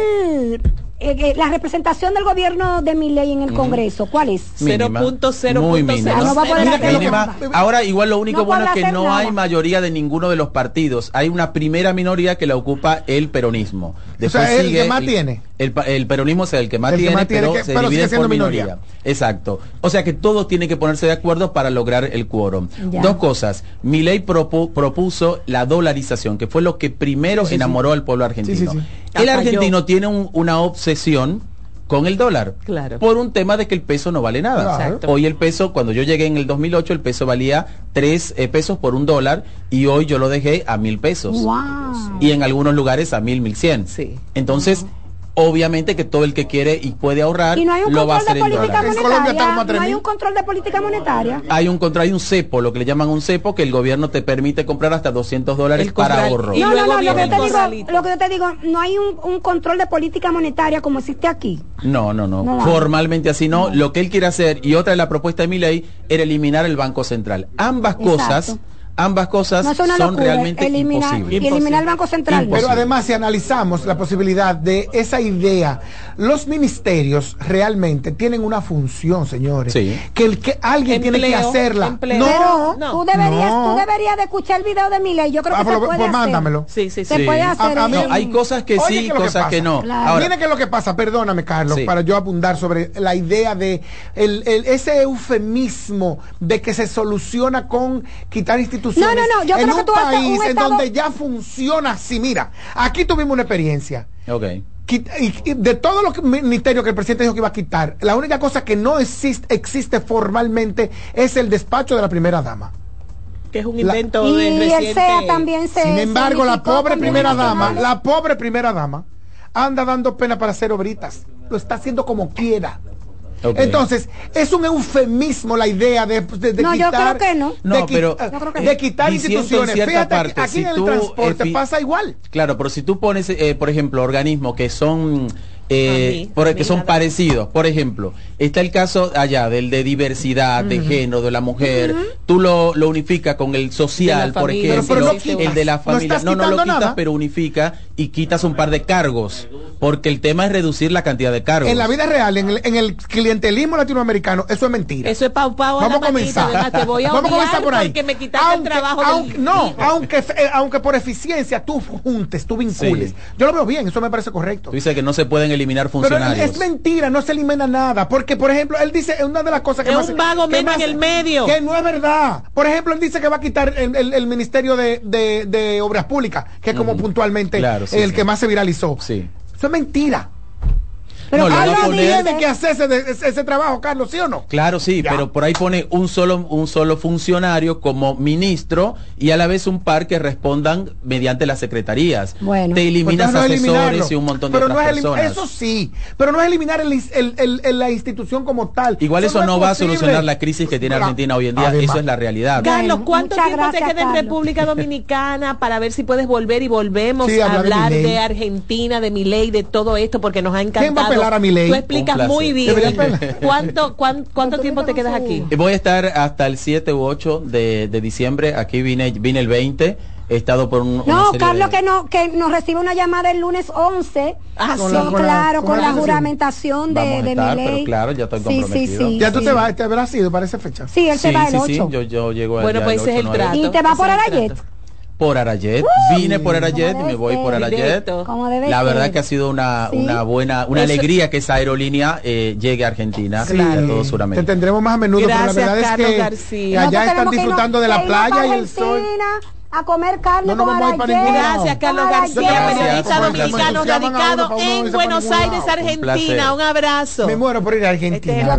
eh, eh, la representación del gobierno de Milei en el Congreso? ¿Cuál es? Mínima, 0.0.0. muy mínima. Ah. Ahora igual lo único No bueno es que no nada. hay mayoría de ninguno de los partidos. Hay una primera minoría que la ocupa el peronismo. Después sea, el sigue que más tiene. El, pa- el peronismo es el que más El que tiene, más tiene, pero que- se pero divide por minoría. minoría. Exacto. O sea que todos tienen que ponerse de acuerdo para lograr el quórum. Ya. Dos cosas. Milei propu- propuso la dolarización, que fue lo que primero Sí, sí, sí. enamoró al pueblo argentino. Sí, sí, sí. El argentino tiene un- una obsesión con el dólar. Claro. Por un tema de que el peso no vale nada. Exacto. Hoy el peso, cuando yo llegué en el 2008, el peso valía 3 pesos por un dólar y hoy yo lo dejé a mil pesos. Wow. Y en algunos lugares a mil, mil cien. Sí. Entonces, obviamente que todo el que quiere y puede ahorrar Y no hay un lo va a control hacer de en política dólares. En monetaria. No hay un control de política monetaria. Hay un contra, hay un cepo, lo que le llaman un cepo, que el gobierno te permite comprar hasta 200 dólares El para ahorro. Y no, no, luego no, lo que, yo te digo, lo que yo te digo, no hay un, un control de política monetaria como existe aquí. No, no, no. Formalmente así no. Lo que él quiere hacer, y otra de la propuesta de mi ley, era eliminar el Banco Central. Ambas Exacto. cosas, ambas cosas No son realmente eliminar, imposibles. y eliminar el Banco Central. Imposible. Pero además, si analizamos la posibilidad de esa idea, los ministerios realmente tienen una función, señores. Sí. Que el que alguien tiene que hacerla. empleo. No, Pero no. tú deberías, No. tú deberías de escuchar el video de Milei. Yo creo Ah, que pues, se lo- puede pues hacer. mándamelo. Sí, sí, sí. Se Sí. puede hacer. A- a mí- No, hay cosas que sí, ¿qué es lo cosas que no. Claro. Ahora, Mira qué es lo que pasa, perdóname Carlos, Sí. para yo abundar sobre la idea de el, el- ese eufemismo de que se soluciona con quitar instituciones No, no, no, yo en creo que un tú país un en estado- donde ya funciona así. Mira, aquí tuvimos una experiencia. ok. Y- y de todos los ministerios que el presidente dijo que iba a quitar, la única cosa que no existe, existe formalmente es el despacho de la primera dama. Que es un La- invento Y de el reciente. SEA también se. Sin embargo, la pobre primera dama, la pobre primera dama, anda dando pena para hacer obritas. Lo está haciendo como quiera. Entonces, es un eufemismo la idea de, de- de No, yo quitar, creo que no. de, No, pero- eh, Yo creo que de no. quitar instituciones. Fíjate, parte, aquí si en el tú, transporte eh, fi- pasa igual. Claro, pero si tú pones, eh, por ejemplo, organismos que son eh, mí, por- mí que son nada. parecidos, por ejemplo, está el caso allá del de diversidad, de género, de la mujer, tú lo, lo unificas con el social, por ejemplo, Pero- pero no quitas, el de la no familia, estás no, no, lo quitas, nada. pero unifica y quitas un par de cargos, porque el tema es reducir la cantidad de cargos. En la vida real, en el, en el clientelismo latinoamericano, eso es mentira. Eso es pau pau a Vamos a manita, comenzar. te voy a Vamos a comenzar por ahí. porque me quitaste el trabajo del aunque- no, aunque, eh, aunque por eficiencia tú juntes, tú vincules. Sí. Yo lo veo bien, eso me parece correcto. Tú dices que no se pueden eliminar Pero funcionarios. es mentira, no se elimina nada. Porque, por ejemplo, él dice, es una de las cosas que Es más. un vago que menos más- en el medio. Que no es verdad. Por ejemplo, él dice que va a quitar el, el- el Ministerio de, de- de Obras Públicas, que es como puntualmente Claro, sí, el sí. que más se viralizó. Sí. Eso es mentira. Pero No, le va a Alguien poner- tiene que hacer ese, ese- ese trabajo, Carlos, ¿sí o no? Claro, sí, Ya. pero por ahí pone un solo, un solo funcionario como ministro y a la vez un par que respondan mediante las secretarías. Bueno. Te eliminas Pues no eliminarlo. asesores y un montón de pero no otras es elim- personas. Eso sí, pero no es eliminar el, el- el- el- la institución como tal. Igual eso, no, es va a solucionar la crisis que tiene. Argentina hoy en día. Además. eso es la realidad. Carlos, ¿cuánto muchas tiempo te gracias, queda en. República Dominicana para ver si puedes volver y volvemos Sí, a hablar de de, Argentina, de mi ley, de todo esto, porque nos ha encantado. ¿Quién va a Milei? Tú explicas muy bien. ¿Cuánto, cuán- cuánto tiempo te quedas aquí? Eh, Voy a estar hasta el 7 u 8 de, de diciembre. Aquí vine, vine el 20. He estado por un. No, Carlos, de- que, no, que nos recibe una llamada el lunes 11. Ah, sí, con la- claro, con con, la juramentación de, Vamos a de estar, mi ley. pero claro, ya estoy Sí, sí, sí, Ya tú sí. te vas, te habrás ido para esa fecha. Sí, él se Sí, va el sí, 8. sí, yo, yo llego Bueno, allá pues ese es el 8, 9. trato. Y te va por el Arayet. Por Arayet. Vine por Arayet y me voy por. Arayet. La ser. verdad que ha sido una, Sí. una buena, una Eso- alegría que esa aerolínea eh, llegue a Argentina y a todo Te Sudamérica. tendremos más a menudo, Gracias, pero la verdad Carlos es que García. allá están disfrutando de la playa y el sol. Argentina A comer carne No con vamos. Gracias, Carlos García, periodista dominicano radicado en Buenos Aires. Argentina. Un abrazo. Me muero por ir a Este Argentina.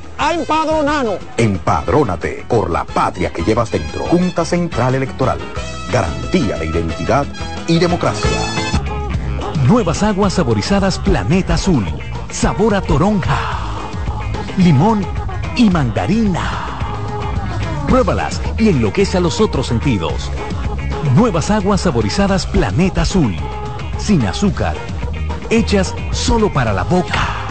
a empadronarnos. Empadrónate por la patria que llevas dentro. Junta Central Electoral. Garantía de identidad y democracia. Nuevas aguas saborizadas Planeta Azul. Sabor a toronja, limón y mandarina. Pruébalas y enloquece a los otros sentidos. Nuevas aguas saborizadas Planeta Azul. Sin azúcar. Hechas solo para la boca.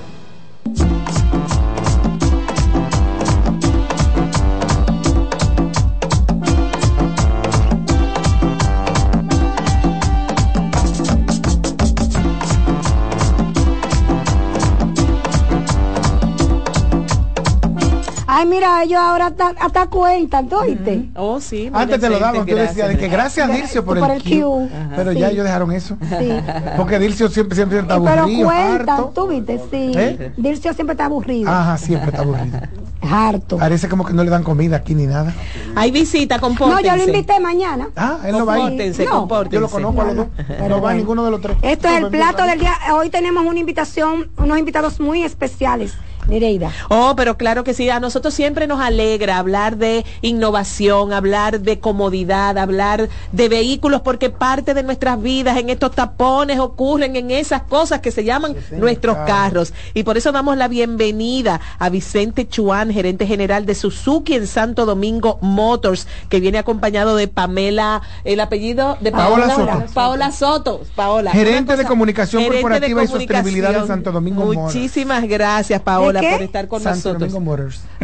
Ay, mira, ellos ahora hasta, hasta cuentan, ¿tú oíste? Oh, sí. Antes te lo daban, tú decías de que gracias Gracias. Dircio por, Por el el Q. Q. Pero Sí. ya ellos dejaron eso. Sí. Porque Dircio siempre, siempre está Pero aburrido, cuentan, harto. tú viste, sí. ¿Eh? Dircio siempre está aburrido. Ajá, siempre está aburrido. Harto. Parece como que no le dan comida aquí ni nada. Hay visita, No, compórtense. yo lo invité mañana. Ah, él no va a ir. Compórtense, No. compórtense. Yo lo conozco a los dos. Pero no va bueno. ninguno de los tres. Esto es No, el plato del día. Hoy tenemos una invitación, unos invitados muy especiales. Nereida. Oh, pero claro que sí, a nosotros siempre nos alegra hablar de innovación, hablar de comodidad, hablar de vehículos, porque parte de nuestras vidas en estos tapones ocurren en esas cosas que se llaman nuestros carros. Y por eso damos la bienvenida a Vicente Chuan, gerente general de Suzuki en Santo Domingo Motors, que viene acompañado de Pamela, el apellido de Paola Paola, Soto. Paola Soto. Paola. Gerente de comunicación gerente de corporativa y sostenibilidad en. Santo Domingo Motors. Muchísimas gracias, Paola, ¿De qué? por estar con Santo nosotros. Domingo Motors.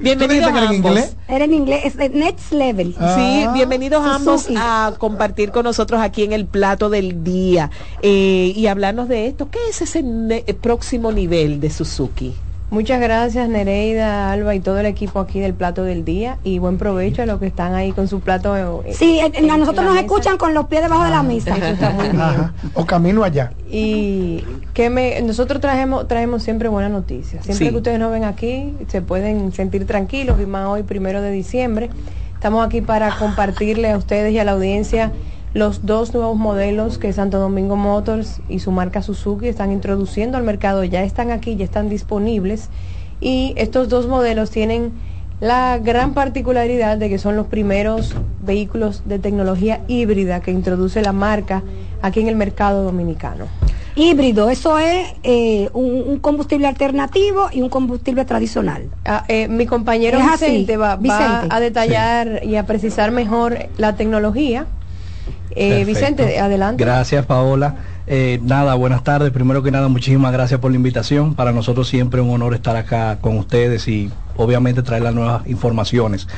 Bienvenidos ¿Tú dijiste que era en ambos. inglés? Era en inglés, es de Next Level. Sí, Ah. bienvenidos ambos a compartir con nosotros aquí en el plato del día eh, y hablarnos de esto. ¿Qué es ese ne- próximo nivel de Suzuki? Muchas gracias Nereida, Alba y todo el equipo aquí del plato del día y buen provecho a los que están ahí con su plato. eh, Sí, eh, en a nosotros la nos mesa. escuchan con los pies debajo de la mesa. Eso está muy bien. Ajá. O camino allá. Y que me, nosotros traemos, traemos siempre buenas noticias. Siempre Sí. que ustedes nos ven aquí, se pueden sentir tranquilos y más hoy, primero de diciembre. Estamos aquí para compartirle a ustedes y a la audiencia los dos nuevos modelos que Santo Domingo Motors y su marca Suzuki están introduciendo al mercado, ya están aquí, ya están disponibles. Y estos dos modelos tienen la gran particularidad de que son los primeros vehículos de tecnología híbrida que introduce la marca aquí en el mercado dominicano. Híbrido, eso es eh, un, un combustible alternativo y un combustible tradicional. Ah, eh, mi compañero Vicente va, a detallar y a precisar mejor la tecnología. Eh. Vicente, adelante. Gracias, Paola. Eh, nada, buenas tardes. Primero que nada, muchísimas gracias por la invitación. Para nosotros siempre un honor estar acá con ustedes y obviamente traer las nuevas informaciones.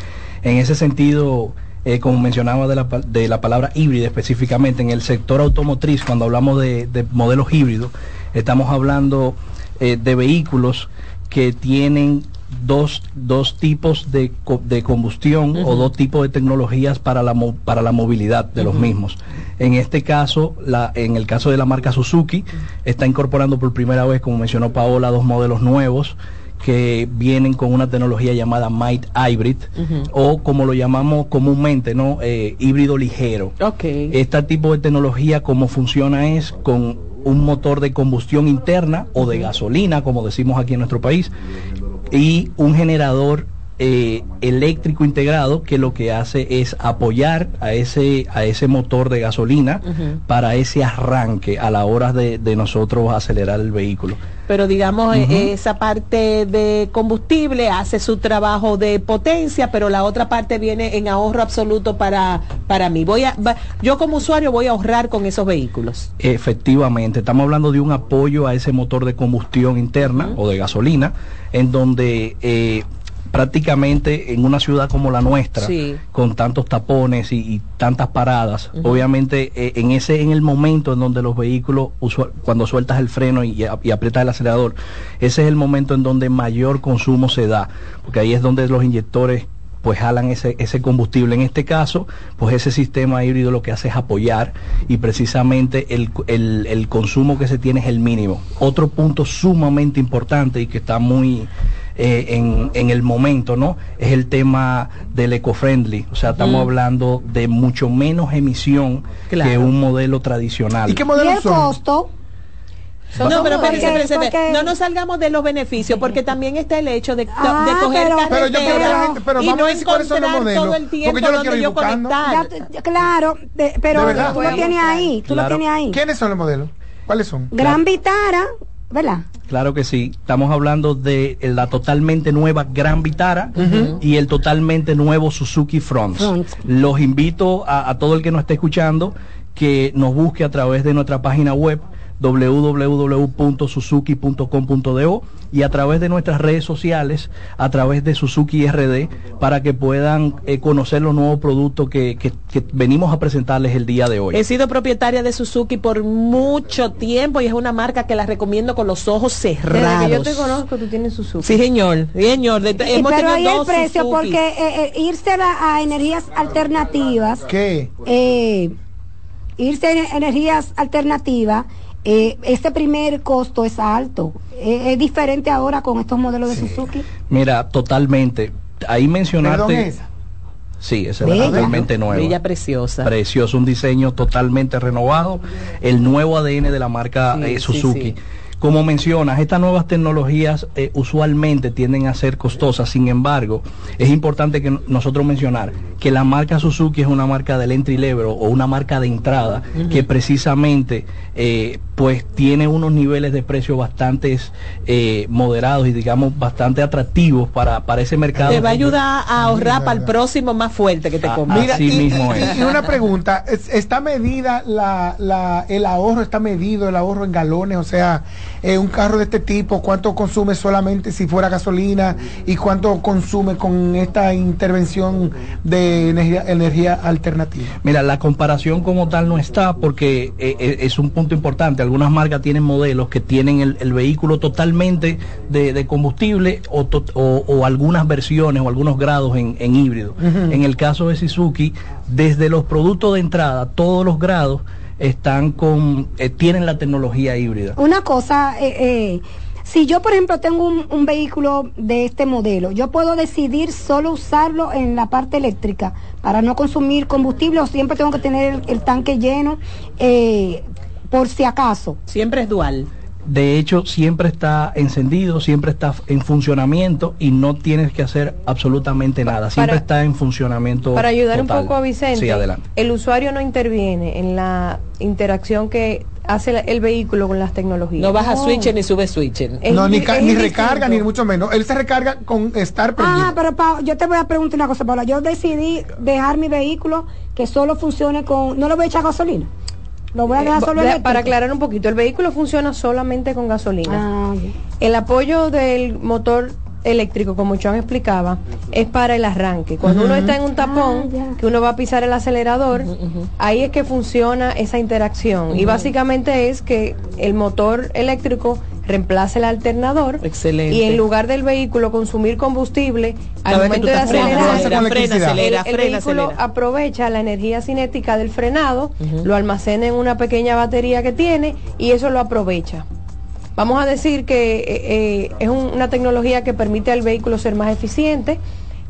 En ese sentido, eh, como mencionaba de la, de la palabra híbrida específicamente, en el sector automotriz, cuando hablamos de, de modelos híbridos, estamos hablando de vehículos que tienen dos, dos tipos de, co- de combustión o dos tipos de tecnologías para la, mo- para la movilidad de los mismos. En este caso, la, en el caso de la marca Suzuki, está incorporando por primera vez, como mencionó Paola, dos modelos nuevos que vienen con una tecnología llamada Might Hybrid o como lo llamamos comúnmente, ¿no? Eh, híbrido ligero. Este tipo de tecnología, como funciona es con un motor de combustión interna o de gasolina, como decimos aquí en nuestro país, y un generador eh, eléctrico integrado que lo que hace es apoyar a ese a ese motor de gasolina para ese arranque a la hora de, de nosotros acelerar el vehículo. Pero digamos, eh, esa parte de combustible hace su trabajo de potencia, pero la otra parte viene en ahorro absoluto para, para mí. Voy a, va- yo como usuario voy a ahorrar con esos vehículos. Efectivamente, estamos hablando de un apoyo a ese motor de combustión interna o de gasolina, en donde eh, prácticamente en una ciudad como la nuestra, Sí. con tantos tapones y, y tantas paradas, obviamente eh, en ese en el momento en donde los vehículos cuando sueltas el freno y, y aprietas el acelerador, ese es el momento en donde mayor consumo se da, porque ahí es donde los inyectores pues jalan ese, ese combustible. En este caso, pues ese sistema híbrido lo que hace es apoyar y precisamente el, el- el consumo que se tiene es el mínimo. Otro punto sumamente importante y que está muy eh, en, en el momento, ¿no? Es el tema del eco-friendly. O sea, estamos Mm. hablando de mucho menos emisión Claro. que un modelo tradicional. ¿Y el costo? no, pero Porque- espérese, porque- no nos salgamos de los beneficios, porque también está el hecho de, Ah, de coger pero- Pero yo quiero que la gente- pero y vamos no a decir cuáles son los encontrar modelos, todo el porque tiempo yo donde yo conectar. Ya claro, de- pero ¿De tú lo tienes ahí, tú lo tienes ahí. ¿Quiénes son los modelos? ¿Cuáles son? Gran Vitara, ¿verdad? Claro que sí. Estamos hablando de la totalmente nueva Gran Vitara y el totalmente nuevo Suzuki Fronts. Fronts. Los invito a, a todo el que nos esté escuchando que nos busque a través de nuestra página web www.suzuki.com.do y a través de nuestras redes sociales, a través de Suzuki RD, para que puedan eh, conocer los nuevos productos que, que- que venimos a presentarles el día de hoy. He sido propietaria de Suzuki por mucho tiempo y es una marca que la recomiendo con los ojos Desde cerrados. que yo te conozco, tú tienes Suzuki. Sí, señor, sí, señor. De- Sí, hemos pero tenido ahí el precio, Suzuki. porque eh, eh, irse a, a energías alternativas, ¿Qué? eh, irse a energías alternativas, eh, ese primer costo es alto. Eh, es diferente ahora con estos modelos de Suzuki. Mira, totalmente. Ahí mencionaste. Esa. Sí, esa es totalmente nueva. Bella preciosa. Precioso, un diseño totalmente renovado, el nuevo ADN de la marca Sí, eh, Suzuki. sí. Como mencionas, estas nuevas tecnologías eh, usualmente tienden a ser costosas, sin embargo, es importante que nosotros mencionar que la marca Suzuki es una marca del entry level o una marca de entrada que precisamente eh, pues tiene unos niveles de precio bastante eh, moderados y digamos bastante atractivos para, para ese mercado. Te va a ayudar a ahorrar para el próximo más fuerte Ah, que te conviene. Mira, y, mismo y- es. y una pregunta, ¿es- ¿está medida la, la- el ahorro, está medido el ahorro en galones? O sea, eh, un carro de este tipo, ¿cuánto consume solamente si fuera gasolina y cuánto consume con esta intervención de energía, energía alternativa? Mira, la comparación como tal no está porque eh, eh, es un punto importante. Algunas marcas tienen modelos que tienen el, el vehículo totalmente de, de combustible o, to- o- o algunas versiones o algunos grados en, en híbrido. En el caso de Suzuki, desde los productos de entrada, todos los grados están con, eh, tienen la tecnología híbrida. Una cosa, eh, eh, Si yo, por ejemplo, tengo un, un vehículo de este modelo, yo puedo decidir solo usarlo en la parte eléctrica para no consumir combustible o siempre tengo que tener el, el tanque lleno eh, por si acaso. Siempre es dual. De hecho, siempre está encendido, siempre está en funcionamiento y no tienes que hacer absolutamente nada. Siempre Para- está en funcionamiento. Para ayudar total. un poco a Vicente, Sí, adelante. el usuario no interviene en la interacción que hace la- el vehículo con las tecnologías. No baja switch ni sube switch. No, ni, recarga, ni mucho menos. Él se recarga con estar prendido. Ah, pero Pa- yo te voy a preguntar una cosa, Paula. Yo decidí dejar mi vehículo que solo funcione con... No le voy a echar gasolina. Lo voy a dejar Eh, solo para aclarar un poquito, el vehículo funciona solamente con gasolina. Ah. El apoyo del motor eléctrico, como John explicaba, es para el arranque. Cuando uno está en un tapón, que uno va a pisar el acelerador, ahí es que funciona esa interacción. Y básicamente es que el motor eléctrico reemplaza el alternador Excelente. y en lugar del vehículo consumir combustible, al Cada momento de acelerar, acelera, con frena, electricidad. acelera, el, el frena, vehículo acelera. aprovecha la energía cinética del frenado, lo almacena en una pequeña batería que tiene y eso lo aprovecha. Vamos a decir que eh, eh, es un- una tecnología que permite al vehículo ser más eficiente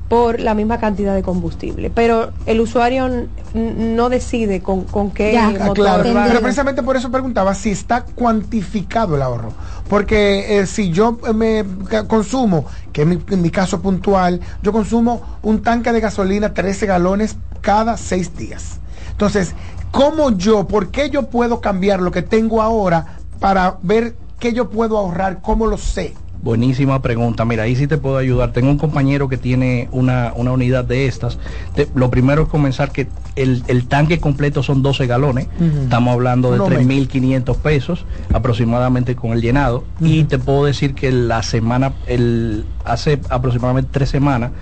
por la misma cantidad de combustible, pero el usuario no decide con, con qué motor claro. va. Pero precisamente por eso preguntaba si está cuantificado el ahorro. Porque eh, si yo eh, me consumo, que en mi, en mi caso puntual, yo consumo un tanque de gasolina 13 galones cada seis días. Entonces, ¿cómo yo, por qué yo puedo cambiar lo que tengo ahora para ver qué yo puedo ahorrar? ¿Cómo lo sé? Buenísima pregunta. Mira, ahí sí te puedo ayudar. Tengo un compañero que tiene una, una unidad de estas. Te- lo primero es comenzar que el, el tanque completo son 12 galones. Estamos hablando de Uno 3.500 pesos aproximadamente con el llenado. Y te puedo decir que la semana, el, hace aproximadamente tres semanas,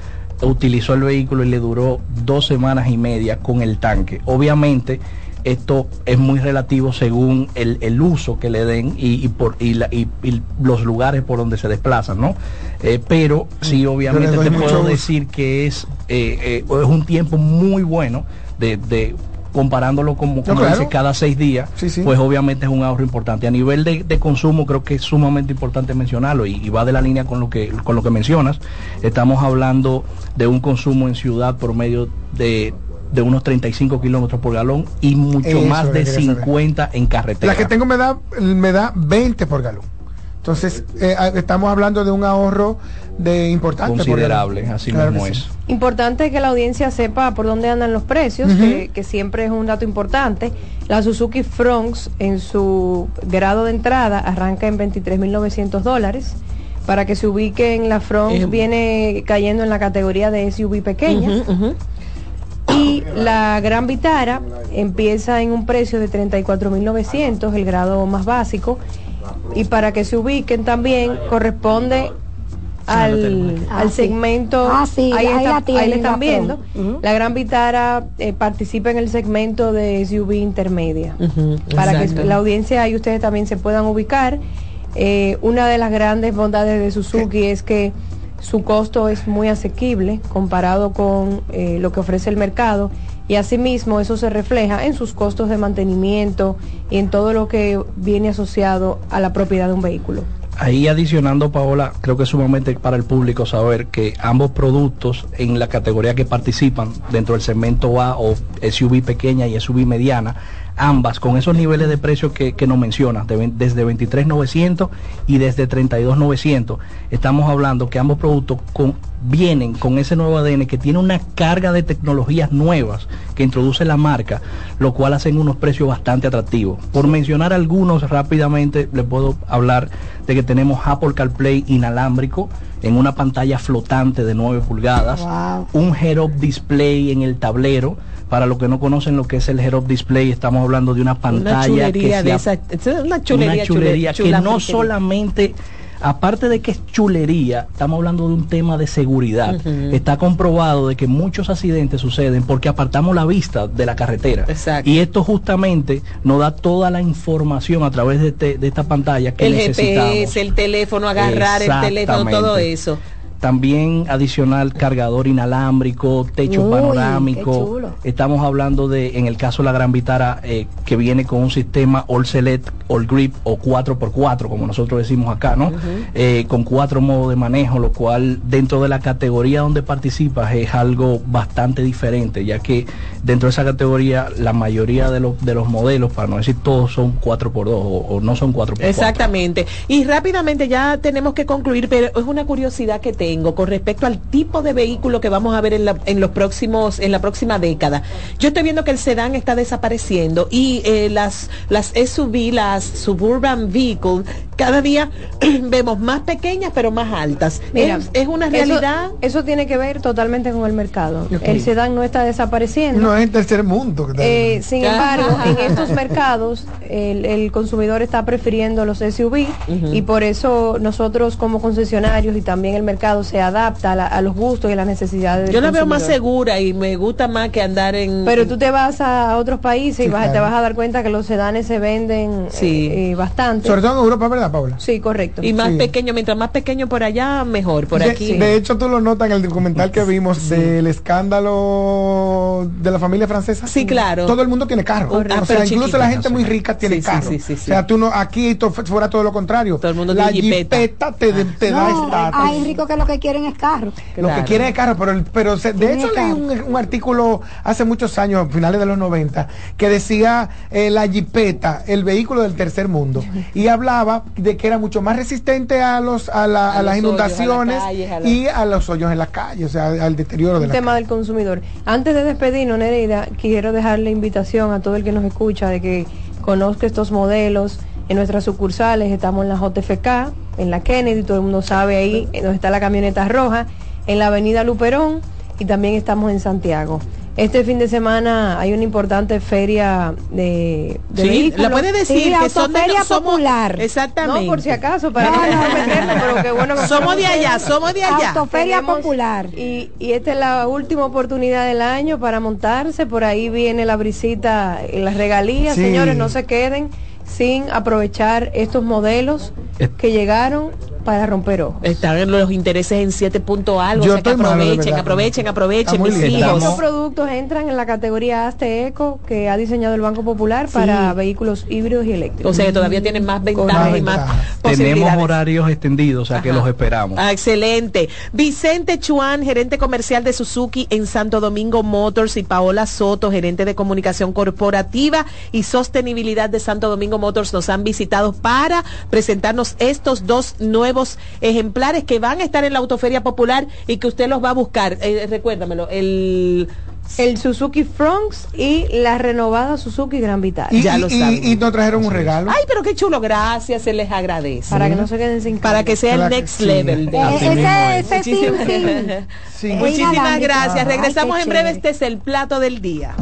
utilizó el vehículo y le duró dos semanas y media con el tanque. Obviamente, esto es muy relativo según el, el uso que le den y, y por, y, la- y- y los lugares por donde se desplazan, ¿no? Eh, pero sí, obviamente te puedo decir que es, eh, eh, es un tiempo muy bueno de, de comparándolo como, como claro. dice, cada seis días, Sí, sí. pues obviamente es un ahorro importante. A nivel de, de consumo creo que es sumamente importante mencionarlo y, y va de la línea con lo que con lo que mencionas. Estamos hablando de un consumo en ciudad por medio de de unos 35 kilómetros por galón y mucho Eso más de lo que quería saber. 50 en carretera. La que tengo me da, me da 20 por galón. Entonces, eh, ah, estamos hablando de un ahorro de importante. por considerable, así Claro mismo es. sí. Importante que la audiencia sepa por dónde andan los precios, que, que siempre es un dato importante. La Suzuki Fronx en su grado de entrada arranca en 23.900 dólares. Para que se ubiquen, la Fronx Eh, viene cayendo en la categoría de SUV pequeña. Y la Gran Vitara empieza en un precio de 34.900, el grado más básico. Y para que se ubiquen también, corresponde al, Ah, al sí. segmento. Ah, sí, ahí está- la tienen, ahí le están viendo. La Gran Vitara eh, participa en el segmento de SUV intermedia. Para que la audiencia y ustedes también se puedan ubicar. Eh, una de las grandes bondades de Suzuki es que su costo es muy asequible comparado con eh, lo que ofrece el mercado y asimismo eso se refleja en sus costos de mantenimiento y en todo lo que viene asociado a la propiedad de un vehículo. Ahí adicionando, Paola, creo que es sumamente para el público saber que ambos productos en la categoría que participan dentro del segmento A o SUV pequeña y SUV mediana, ambas con esos niveles de precio que, que nos mencionas, de desde 23.900 y desde 32.900, estamos hablando que ambos productos con- vienen con ese nuevo ADN que tiene una carga de tecnologías nuevas que introduce la marca, lo cual hacen unos precios bastante atractivos. Por mencionar algunos rápidamente, les puedo hablar de que tenemos Apple CarPlay inalámbrico en una pantalla flotante de 9 pulgadas, un head-up display en el tablero. Para los que no conocen lo que es el head-up display, estamos hablando de una Una pantalla que de ap- esa. es Una chulería, una chulería chule- chula que no solamente aparte de que es chulería estamos hablando de un tema de seguridad está comprobado de que muchos accidentes suceden porque apartamos la vista de la carretera Exacto. y esto justamente nos da toda la información a través de, este- de esta pantalla que el necesitamos GPS, el teléfono, agarrar el teléfono, todo eso. También adicional cargador inalámbrico, techo Uy, panorámico. Estamos hablando de, en el caso de la Gran Vitara, eh, que viene con un sistema All Select, All Grip o 4x4, como nosotros decimos acá, ¿no? Eh, con cuatro modos de manejo, lo cual dentro de la categoría donde participas es algo bastante diferente, ya que dentro de esa categoría la mayoría de los, de los modelos, para no decir todos, son 4x2 o, o no son 4x4. Exactamente. Y rápidamente ya tenemos que concluir, pero es una curiosidad que tengo con respecto al tipo de vehículo que vamos a ver en, la, en los próximos, en la próxima década. Yo estoy viendo que el sedán está desapareciendo y eh, las, las SUV, las Suburban Vehicles, cada día vemos más pequeñas pero más altas. Mira, es, es una realidad. Eso, tiene que ver totalmente con el mercado. El sedán no está desapareciendo. No es el tercer mundo. Eh, sin embargo, en estos mercados el, el consumidor está prefiriendo los SUV Ujú. y por eso nosotros como concesionarios y también el mercado se adapta a, la- a los gustos y a las necesidades Yo la veo más segura y me gusta más que andar en... Pero tú te vas a otros países y te vas a dar cuenta que los sedanes se venden Sí. eh, eh, bastante. Sobre todo en Europa, ¿verdad, Paula? Sí, correcto. y más Sí. pequeño, mientras más pequeño por allá, mejor. Por de, aquí. de hecho, tú lo notas en el documental que vimos del escándalo de la familia francesa. Sí, claro. Todo el mundo tiene carro. Correcto. Ah, o sea, incluso chiquita. la gente muy rica tiene carro. sí, sí, sí. O sea, tú no, aquí to- fuera todo lo contrario. Todo el mundo la tiene jipeta. jipeta te, te da No, estatus. hay ricos que lo que quieren es carro. Lo que quieren es carro, pero, el- pero se- de hecho leí un, un artículo hace muchos años, finales de los 90, que decía eh, la jipeta, el vehículo del tercer mundo, y hablaba de que era mucho más resistente a los a, la- A a las los hoyos, a las inundaciones calles, los- y a los hoyos en la calle, o sea, al deterioro de un la tema del consumidor. Antes de despedirnos, Nereida, quiero dejarle invitación a todo el que nos escucha de que conozca estos modelos. En nuestras sucursales estamos en la JFK, en la Kennedy, todo el mundo sabe ahí, donde está la camioneta roja, en la avenida Luperón y también estamos en Santiago. Este fin de semana hay una importante feria de, de Sí, vehículos. la puede decir Sí, que son somos- popular. Exactamente. No, por si acaso, para no, meterme, pero qué bueno que Somos de allá, somos de allá. Autoferia Tenemos- popular. Y, y esta es la última oportunidad del año para montarse. Por ahí viene la brisita, las regalías. Sí. Señores, no se queden sin aprovechar estos modelos que llegaron para romper ojos. Están en los intereses en 7 punto algo. Yo o sea que aprovechen, verdad. aprovechen, aprovechen, mis hijos. Estos productos entran en la categoría Aste Eco que ha dicenado el Banco Popular para vehículos híbridos y eléctricos. O sea que todavía tienen más ventajas y más Tenemos horarios extendidos, o sea que los esperamos. Ah, excelente. Vicente Chuan, gerente comercial de Suzuki en Santo Domingo Motors y Paola Soto, gerente de comunicación corporativa y sostenibilidad de Santo Domingo Motors nos han visitado para presentarnos estos dos nuevos ejemplares que van a estar en la Autoferia Popular y que usted los va a buscar. Eh, recuérdamelo, el El Suzuki Fronx y la renovada Suzuki Gran Vitara. Y, Ya y- lo y- saben. y nos trajeron un regalo. Ay, pero qué chulo, gracias, se les agradece. Para que no se queden sin Para que sea el Claro next sí. level. Eh, mismo ese, es. ese fin. Sí. Es Muchísimas gracias. Ay, Regresamos en breve. Este es el plato del día.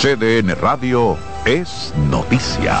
CDN Radio es noticia.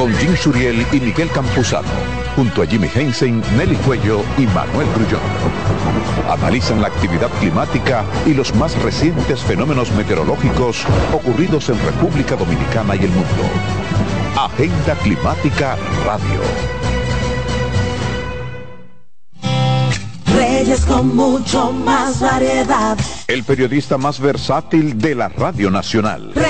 Con Jim Suriel y Miguel Campuzano. Junto a Jimmy Hensen, Nelly Cuello y Manuel Grullón. Analizan la actividad climática y los más recientes fenómenos meteorológicos ocurridos en República Dominicana y el mundo. Agenda Climática Radio. Reyes con mucho más variedad. El periodista más versátil de la Radio Nacional. Reyes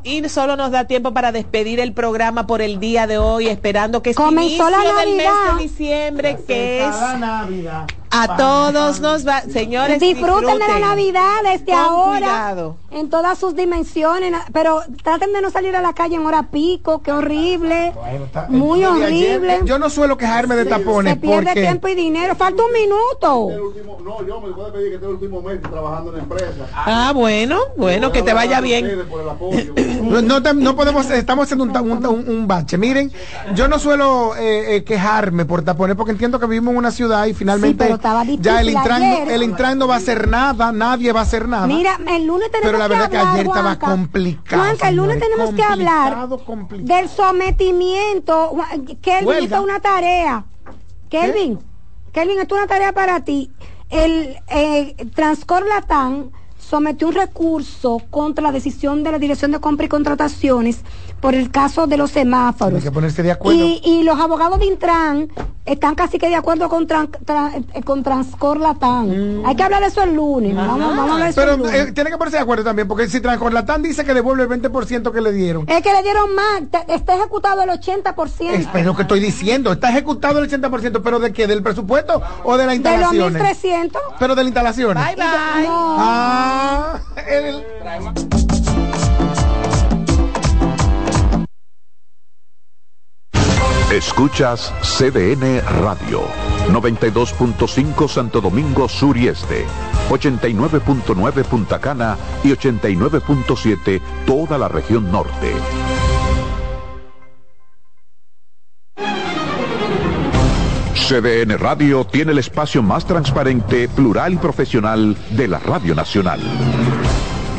Tiempo, y solo nos da tiempo para despedir el programa por el día de hoy, esperando que este Comenzó la inicio del mes Navidad. de diciembre, que es Navidad. A todos nos va, señores, Disfruten de la Navidad desde ahora. cuidado. En todas sus dimensiones. Pero traten de no salir a la calle en hora pico. Qué horrible. Muy ayer, horrible. Yo no suelo quejarme de tapones Se pierde porque tiempo y dinero. Falta un minuto. No, yo me puedo pedir que este último mes trabajando en la empresa. Ah, bueno, bueno, que te vaya bien. no, no te- no podemos, estamos haciendo un, un, un- un bache. Miren, yo no suelo eh, eh, quejarme por tapones porque entiendo que vivimos en una ciudad y finalmente pero estaba difícil ya el Intran, ayer. el Intran no va a hacer nada, nadie va a hacer nada. Mira, el lunes tenemos Pero la verdad que hablar, ayer estaba complicado, Juanca, el lunes señores, tenemos que hablar del sometimiento. Kelvin Huelga. hizo una tarea. Kelvin, Kelvin, esto es una tarea para ti. El eh, sometió un recurso contra la decisión de la Dirección de Compra y Contrataciones por el caso de los semáforos. Tiene que ponerse de acuerdo. Y, y los abogados de Intran están casi que de acuerdo con, Tran- Tran- eh, con Transcor Latam. Hay que hablar de eso el lunes. Vamos, vamos a hablar de eso el Pero lunes. eh, tiene que ponerse de acuerdo también, porque si Transcorlatán dice que devuelve el 20% que le dieron. Es que le dieron más, está ejecutado el 80%. Es lo que estoy diciendo, está ejecutado el 80%, pero ¿de qué? ¿Del presupuesto o de las de los instalaciones? 1300. Pero de las instalaciones. Bye, bye. Ah, el- Escuchas CDN Radio, 92.5 Santo Domingo Sur y Este, 89.9 Punta Cana y 89.7 toda la región norte. CDN Radio tiene el espacio más transparente, plural y profesional de la Radio Nacional.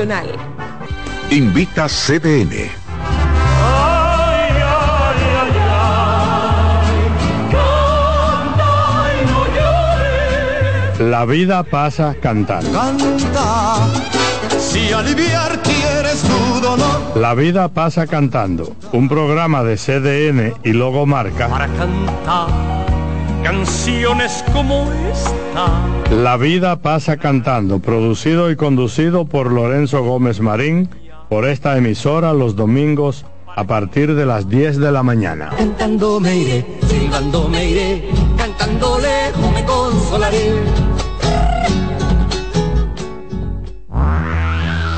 Nacional. Invita CDN. La vida pasa cantando. Canta, si aliviar quieres tu dolor. La vida pasa cantando, un programa de CDN y Logomarca. Para cantar canciones como esta. La vida pasa cantando. Producido y conducido por Lorenzo Gómez Marín. Por esta emisora los domingos a partir de las 10 de la mañana. Cantando me iré, silbando me iré, cantando lejos me consolaré.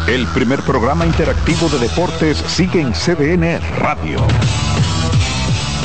El primer programa interactivo de deportes sigue en CDN Radio.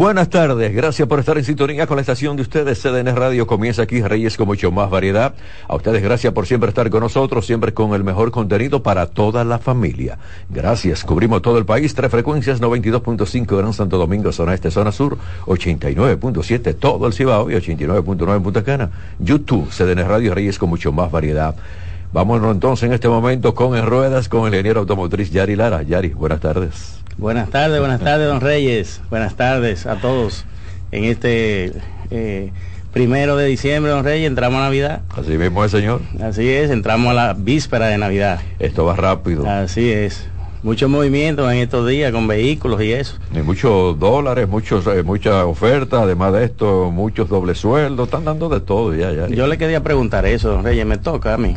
Buenas tardes, gracias por estar en sintonía con la estación de ustedes, CDN Radio. Comienza aquí Reyes con mucho más variedad. A ustedes gracias por siempre estar con nosotros, siempre con el mejor contenido para toda la familia. Gracias, cubrimos todo el país, tres frecuencias, 92.5 Gran Santo Domingo, zona este, zona sur, 89.7 todo el Cibao y 89.9 en Punta Cana. YouTube, CDN Radio Reyes con mucho más variedad. Vámonos entonces en este momento con En Ruedas con el ingeniero automotriz Yari Lara. Yari, buenas tardes. Buenas tardes, buenas tardes, don Reyes. Buenas tardes a todos. En este eh, primero de diciembre, don Reyes, entramos a Navidad. Así mismo es, señor. Así es, entramos a la víspera de Navidad. Esto va rápido. Así es. Mucho movimiento en estos días con vehículos y eso. Y muchos dólares, muchos, eh, muchas ofertas, además de esto, muchos dobles sueldos, están dando de todo ya, ya. Yo le quería preguntar eso, don Reyes, me toca a mí.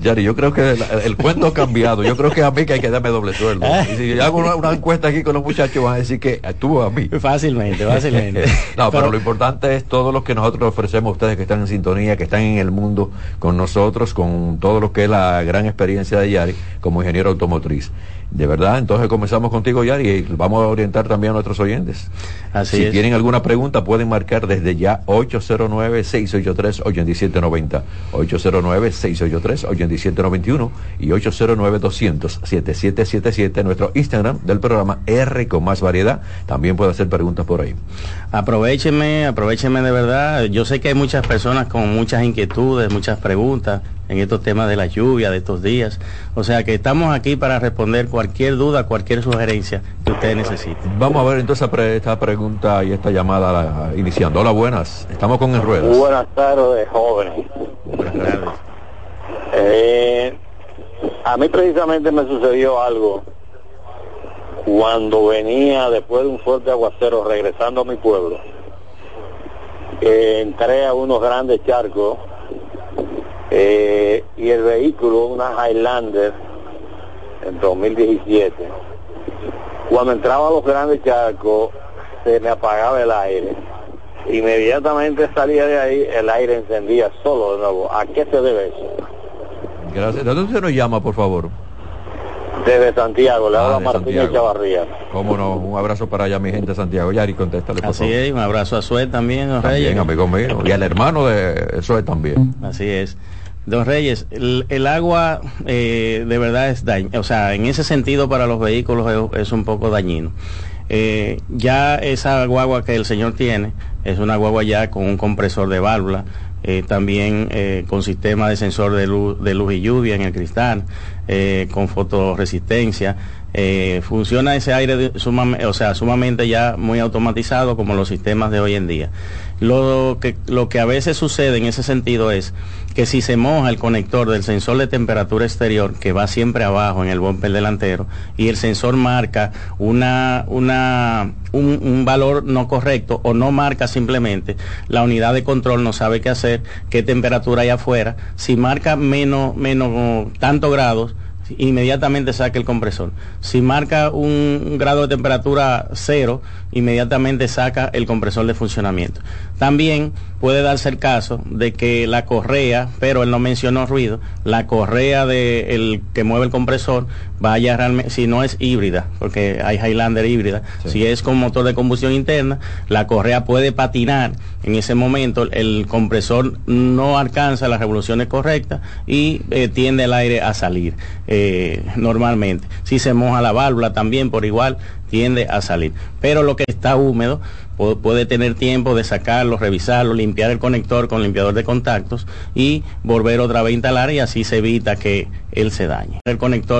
Yari, yo creo que el, el cuento ha cambiado. Yo creo que a mí que hay que darme doble sueldo. Y si hago una, una encuesta aquí con los muchachos, van a decir que tú a mí. Fácilmente, fácilmente. no, pero, lo importante es todo lo que nosotros ofrecemos a ustedes que están en sintonía, que están en el mundo con nosotros, con todo lo que es la gran experiencia de Yari como ingeniero automotriz. De verdad, entonces comenzamos contigo, Yari, y vamos a orientar también a nuestros oyentes. Así si es. tienen alguna pregunta, pueden marcar desde ya 809-683-8790, 809-683-8791 y 809-200-7777, nuestro Instagram del programa R con más variedad. También puede hacer preguntas por ahí. Aprovechenme, aprovechenme de verdad. Yo sé que hay muchas personas con muchas inquietudes, muchas preguntas en estos temas de la lluvia, de estos días. O sea que estamos aquí para responder cualquier duda, cualquier sugerencia que ustedes necesiten. Vamos a ver entonces esta pre- esta pregunta y esta llamada la- iniciando. Hola, buenas. Estamos con En Ruedas. Buenas tardes, jóvenes. Eh, a mí precisamente me sucedió algo cuando venía después de un fuerte aguacero regresando a mi pueblo. Eh, entré a unos grandes charcos eh, y el vehículo, una Highlander en 2017, cuando entraba a los grandes charcos se me apagaba el aire. Inmediatamente salía de ahí, el aire encendía solo de nuevo. ¿A qué se debe eso? Gracias. ¿De dónde se nos llama, por favor? Desde Santiago, le Ah, habla Martín Santiago. Chavarría. Cómo no, un abrazo para allá, mi gente de Santiago. Yari, contéstale, por Así favor. es, un abrazo a Suez también, don También, Reyes. amigo mío. Y al hermano de es también. Así es. Don Reyes, el, agua eh, de verdad es daño, o sea, en ese sentido para los vehículos es, un poco dañino. Eh, ya esa guagua que el señor tiene es una guagua ya con un compresor de válvula, eh, también con sistema de sensor de luz, de luz y lluvia en el cristal, con fotoresistencia. Eh, funciona ese aire o sea, sumamente ya muy automatizado como los sistemas de hoy en día. Lo que, lo que a veces sucede en ese sentido es que si se moja el conector del sensor de temperatura exterior, que va siempre abajo en el bumper delantero, y el sensor marca una, una, un, un valor no correcto o no marca simplemente, la unidad de control no sabe qué hacer, qué temperatura hay afuera. Si marca menos, menos tantos grados, inmediatamente saca el compresor. Si marca un, un grado de temperatura cero, inmediatamente saca el compresor de funcionamiento. También puede darse el caso de que la correa, pero él no mencionó ruido, la correa de el que mueve el compresor vaya realmente, si no es híbrida, porque hay Highlander híbrida, si es con motor de combustión interna, la correa puede patinar en ese momento, el compresor no alcanza las revoluciones correctas y eh, tiende el aire a salir eh, normalmente. Si se moja la válvula también por igual tiende a salir. Pero lo que está húmedo pu- puede tener tiempo de sacarlo, revisarlo, limpiar el conector con limpiador de contactos y volver otra vez a instalar y así se evita que él se dañe. El conector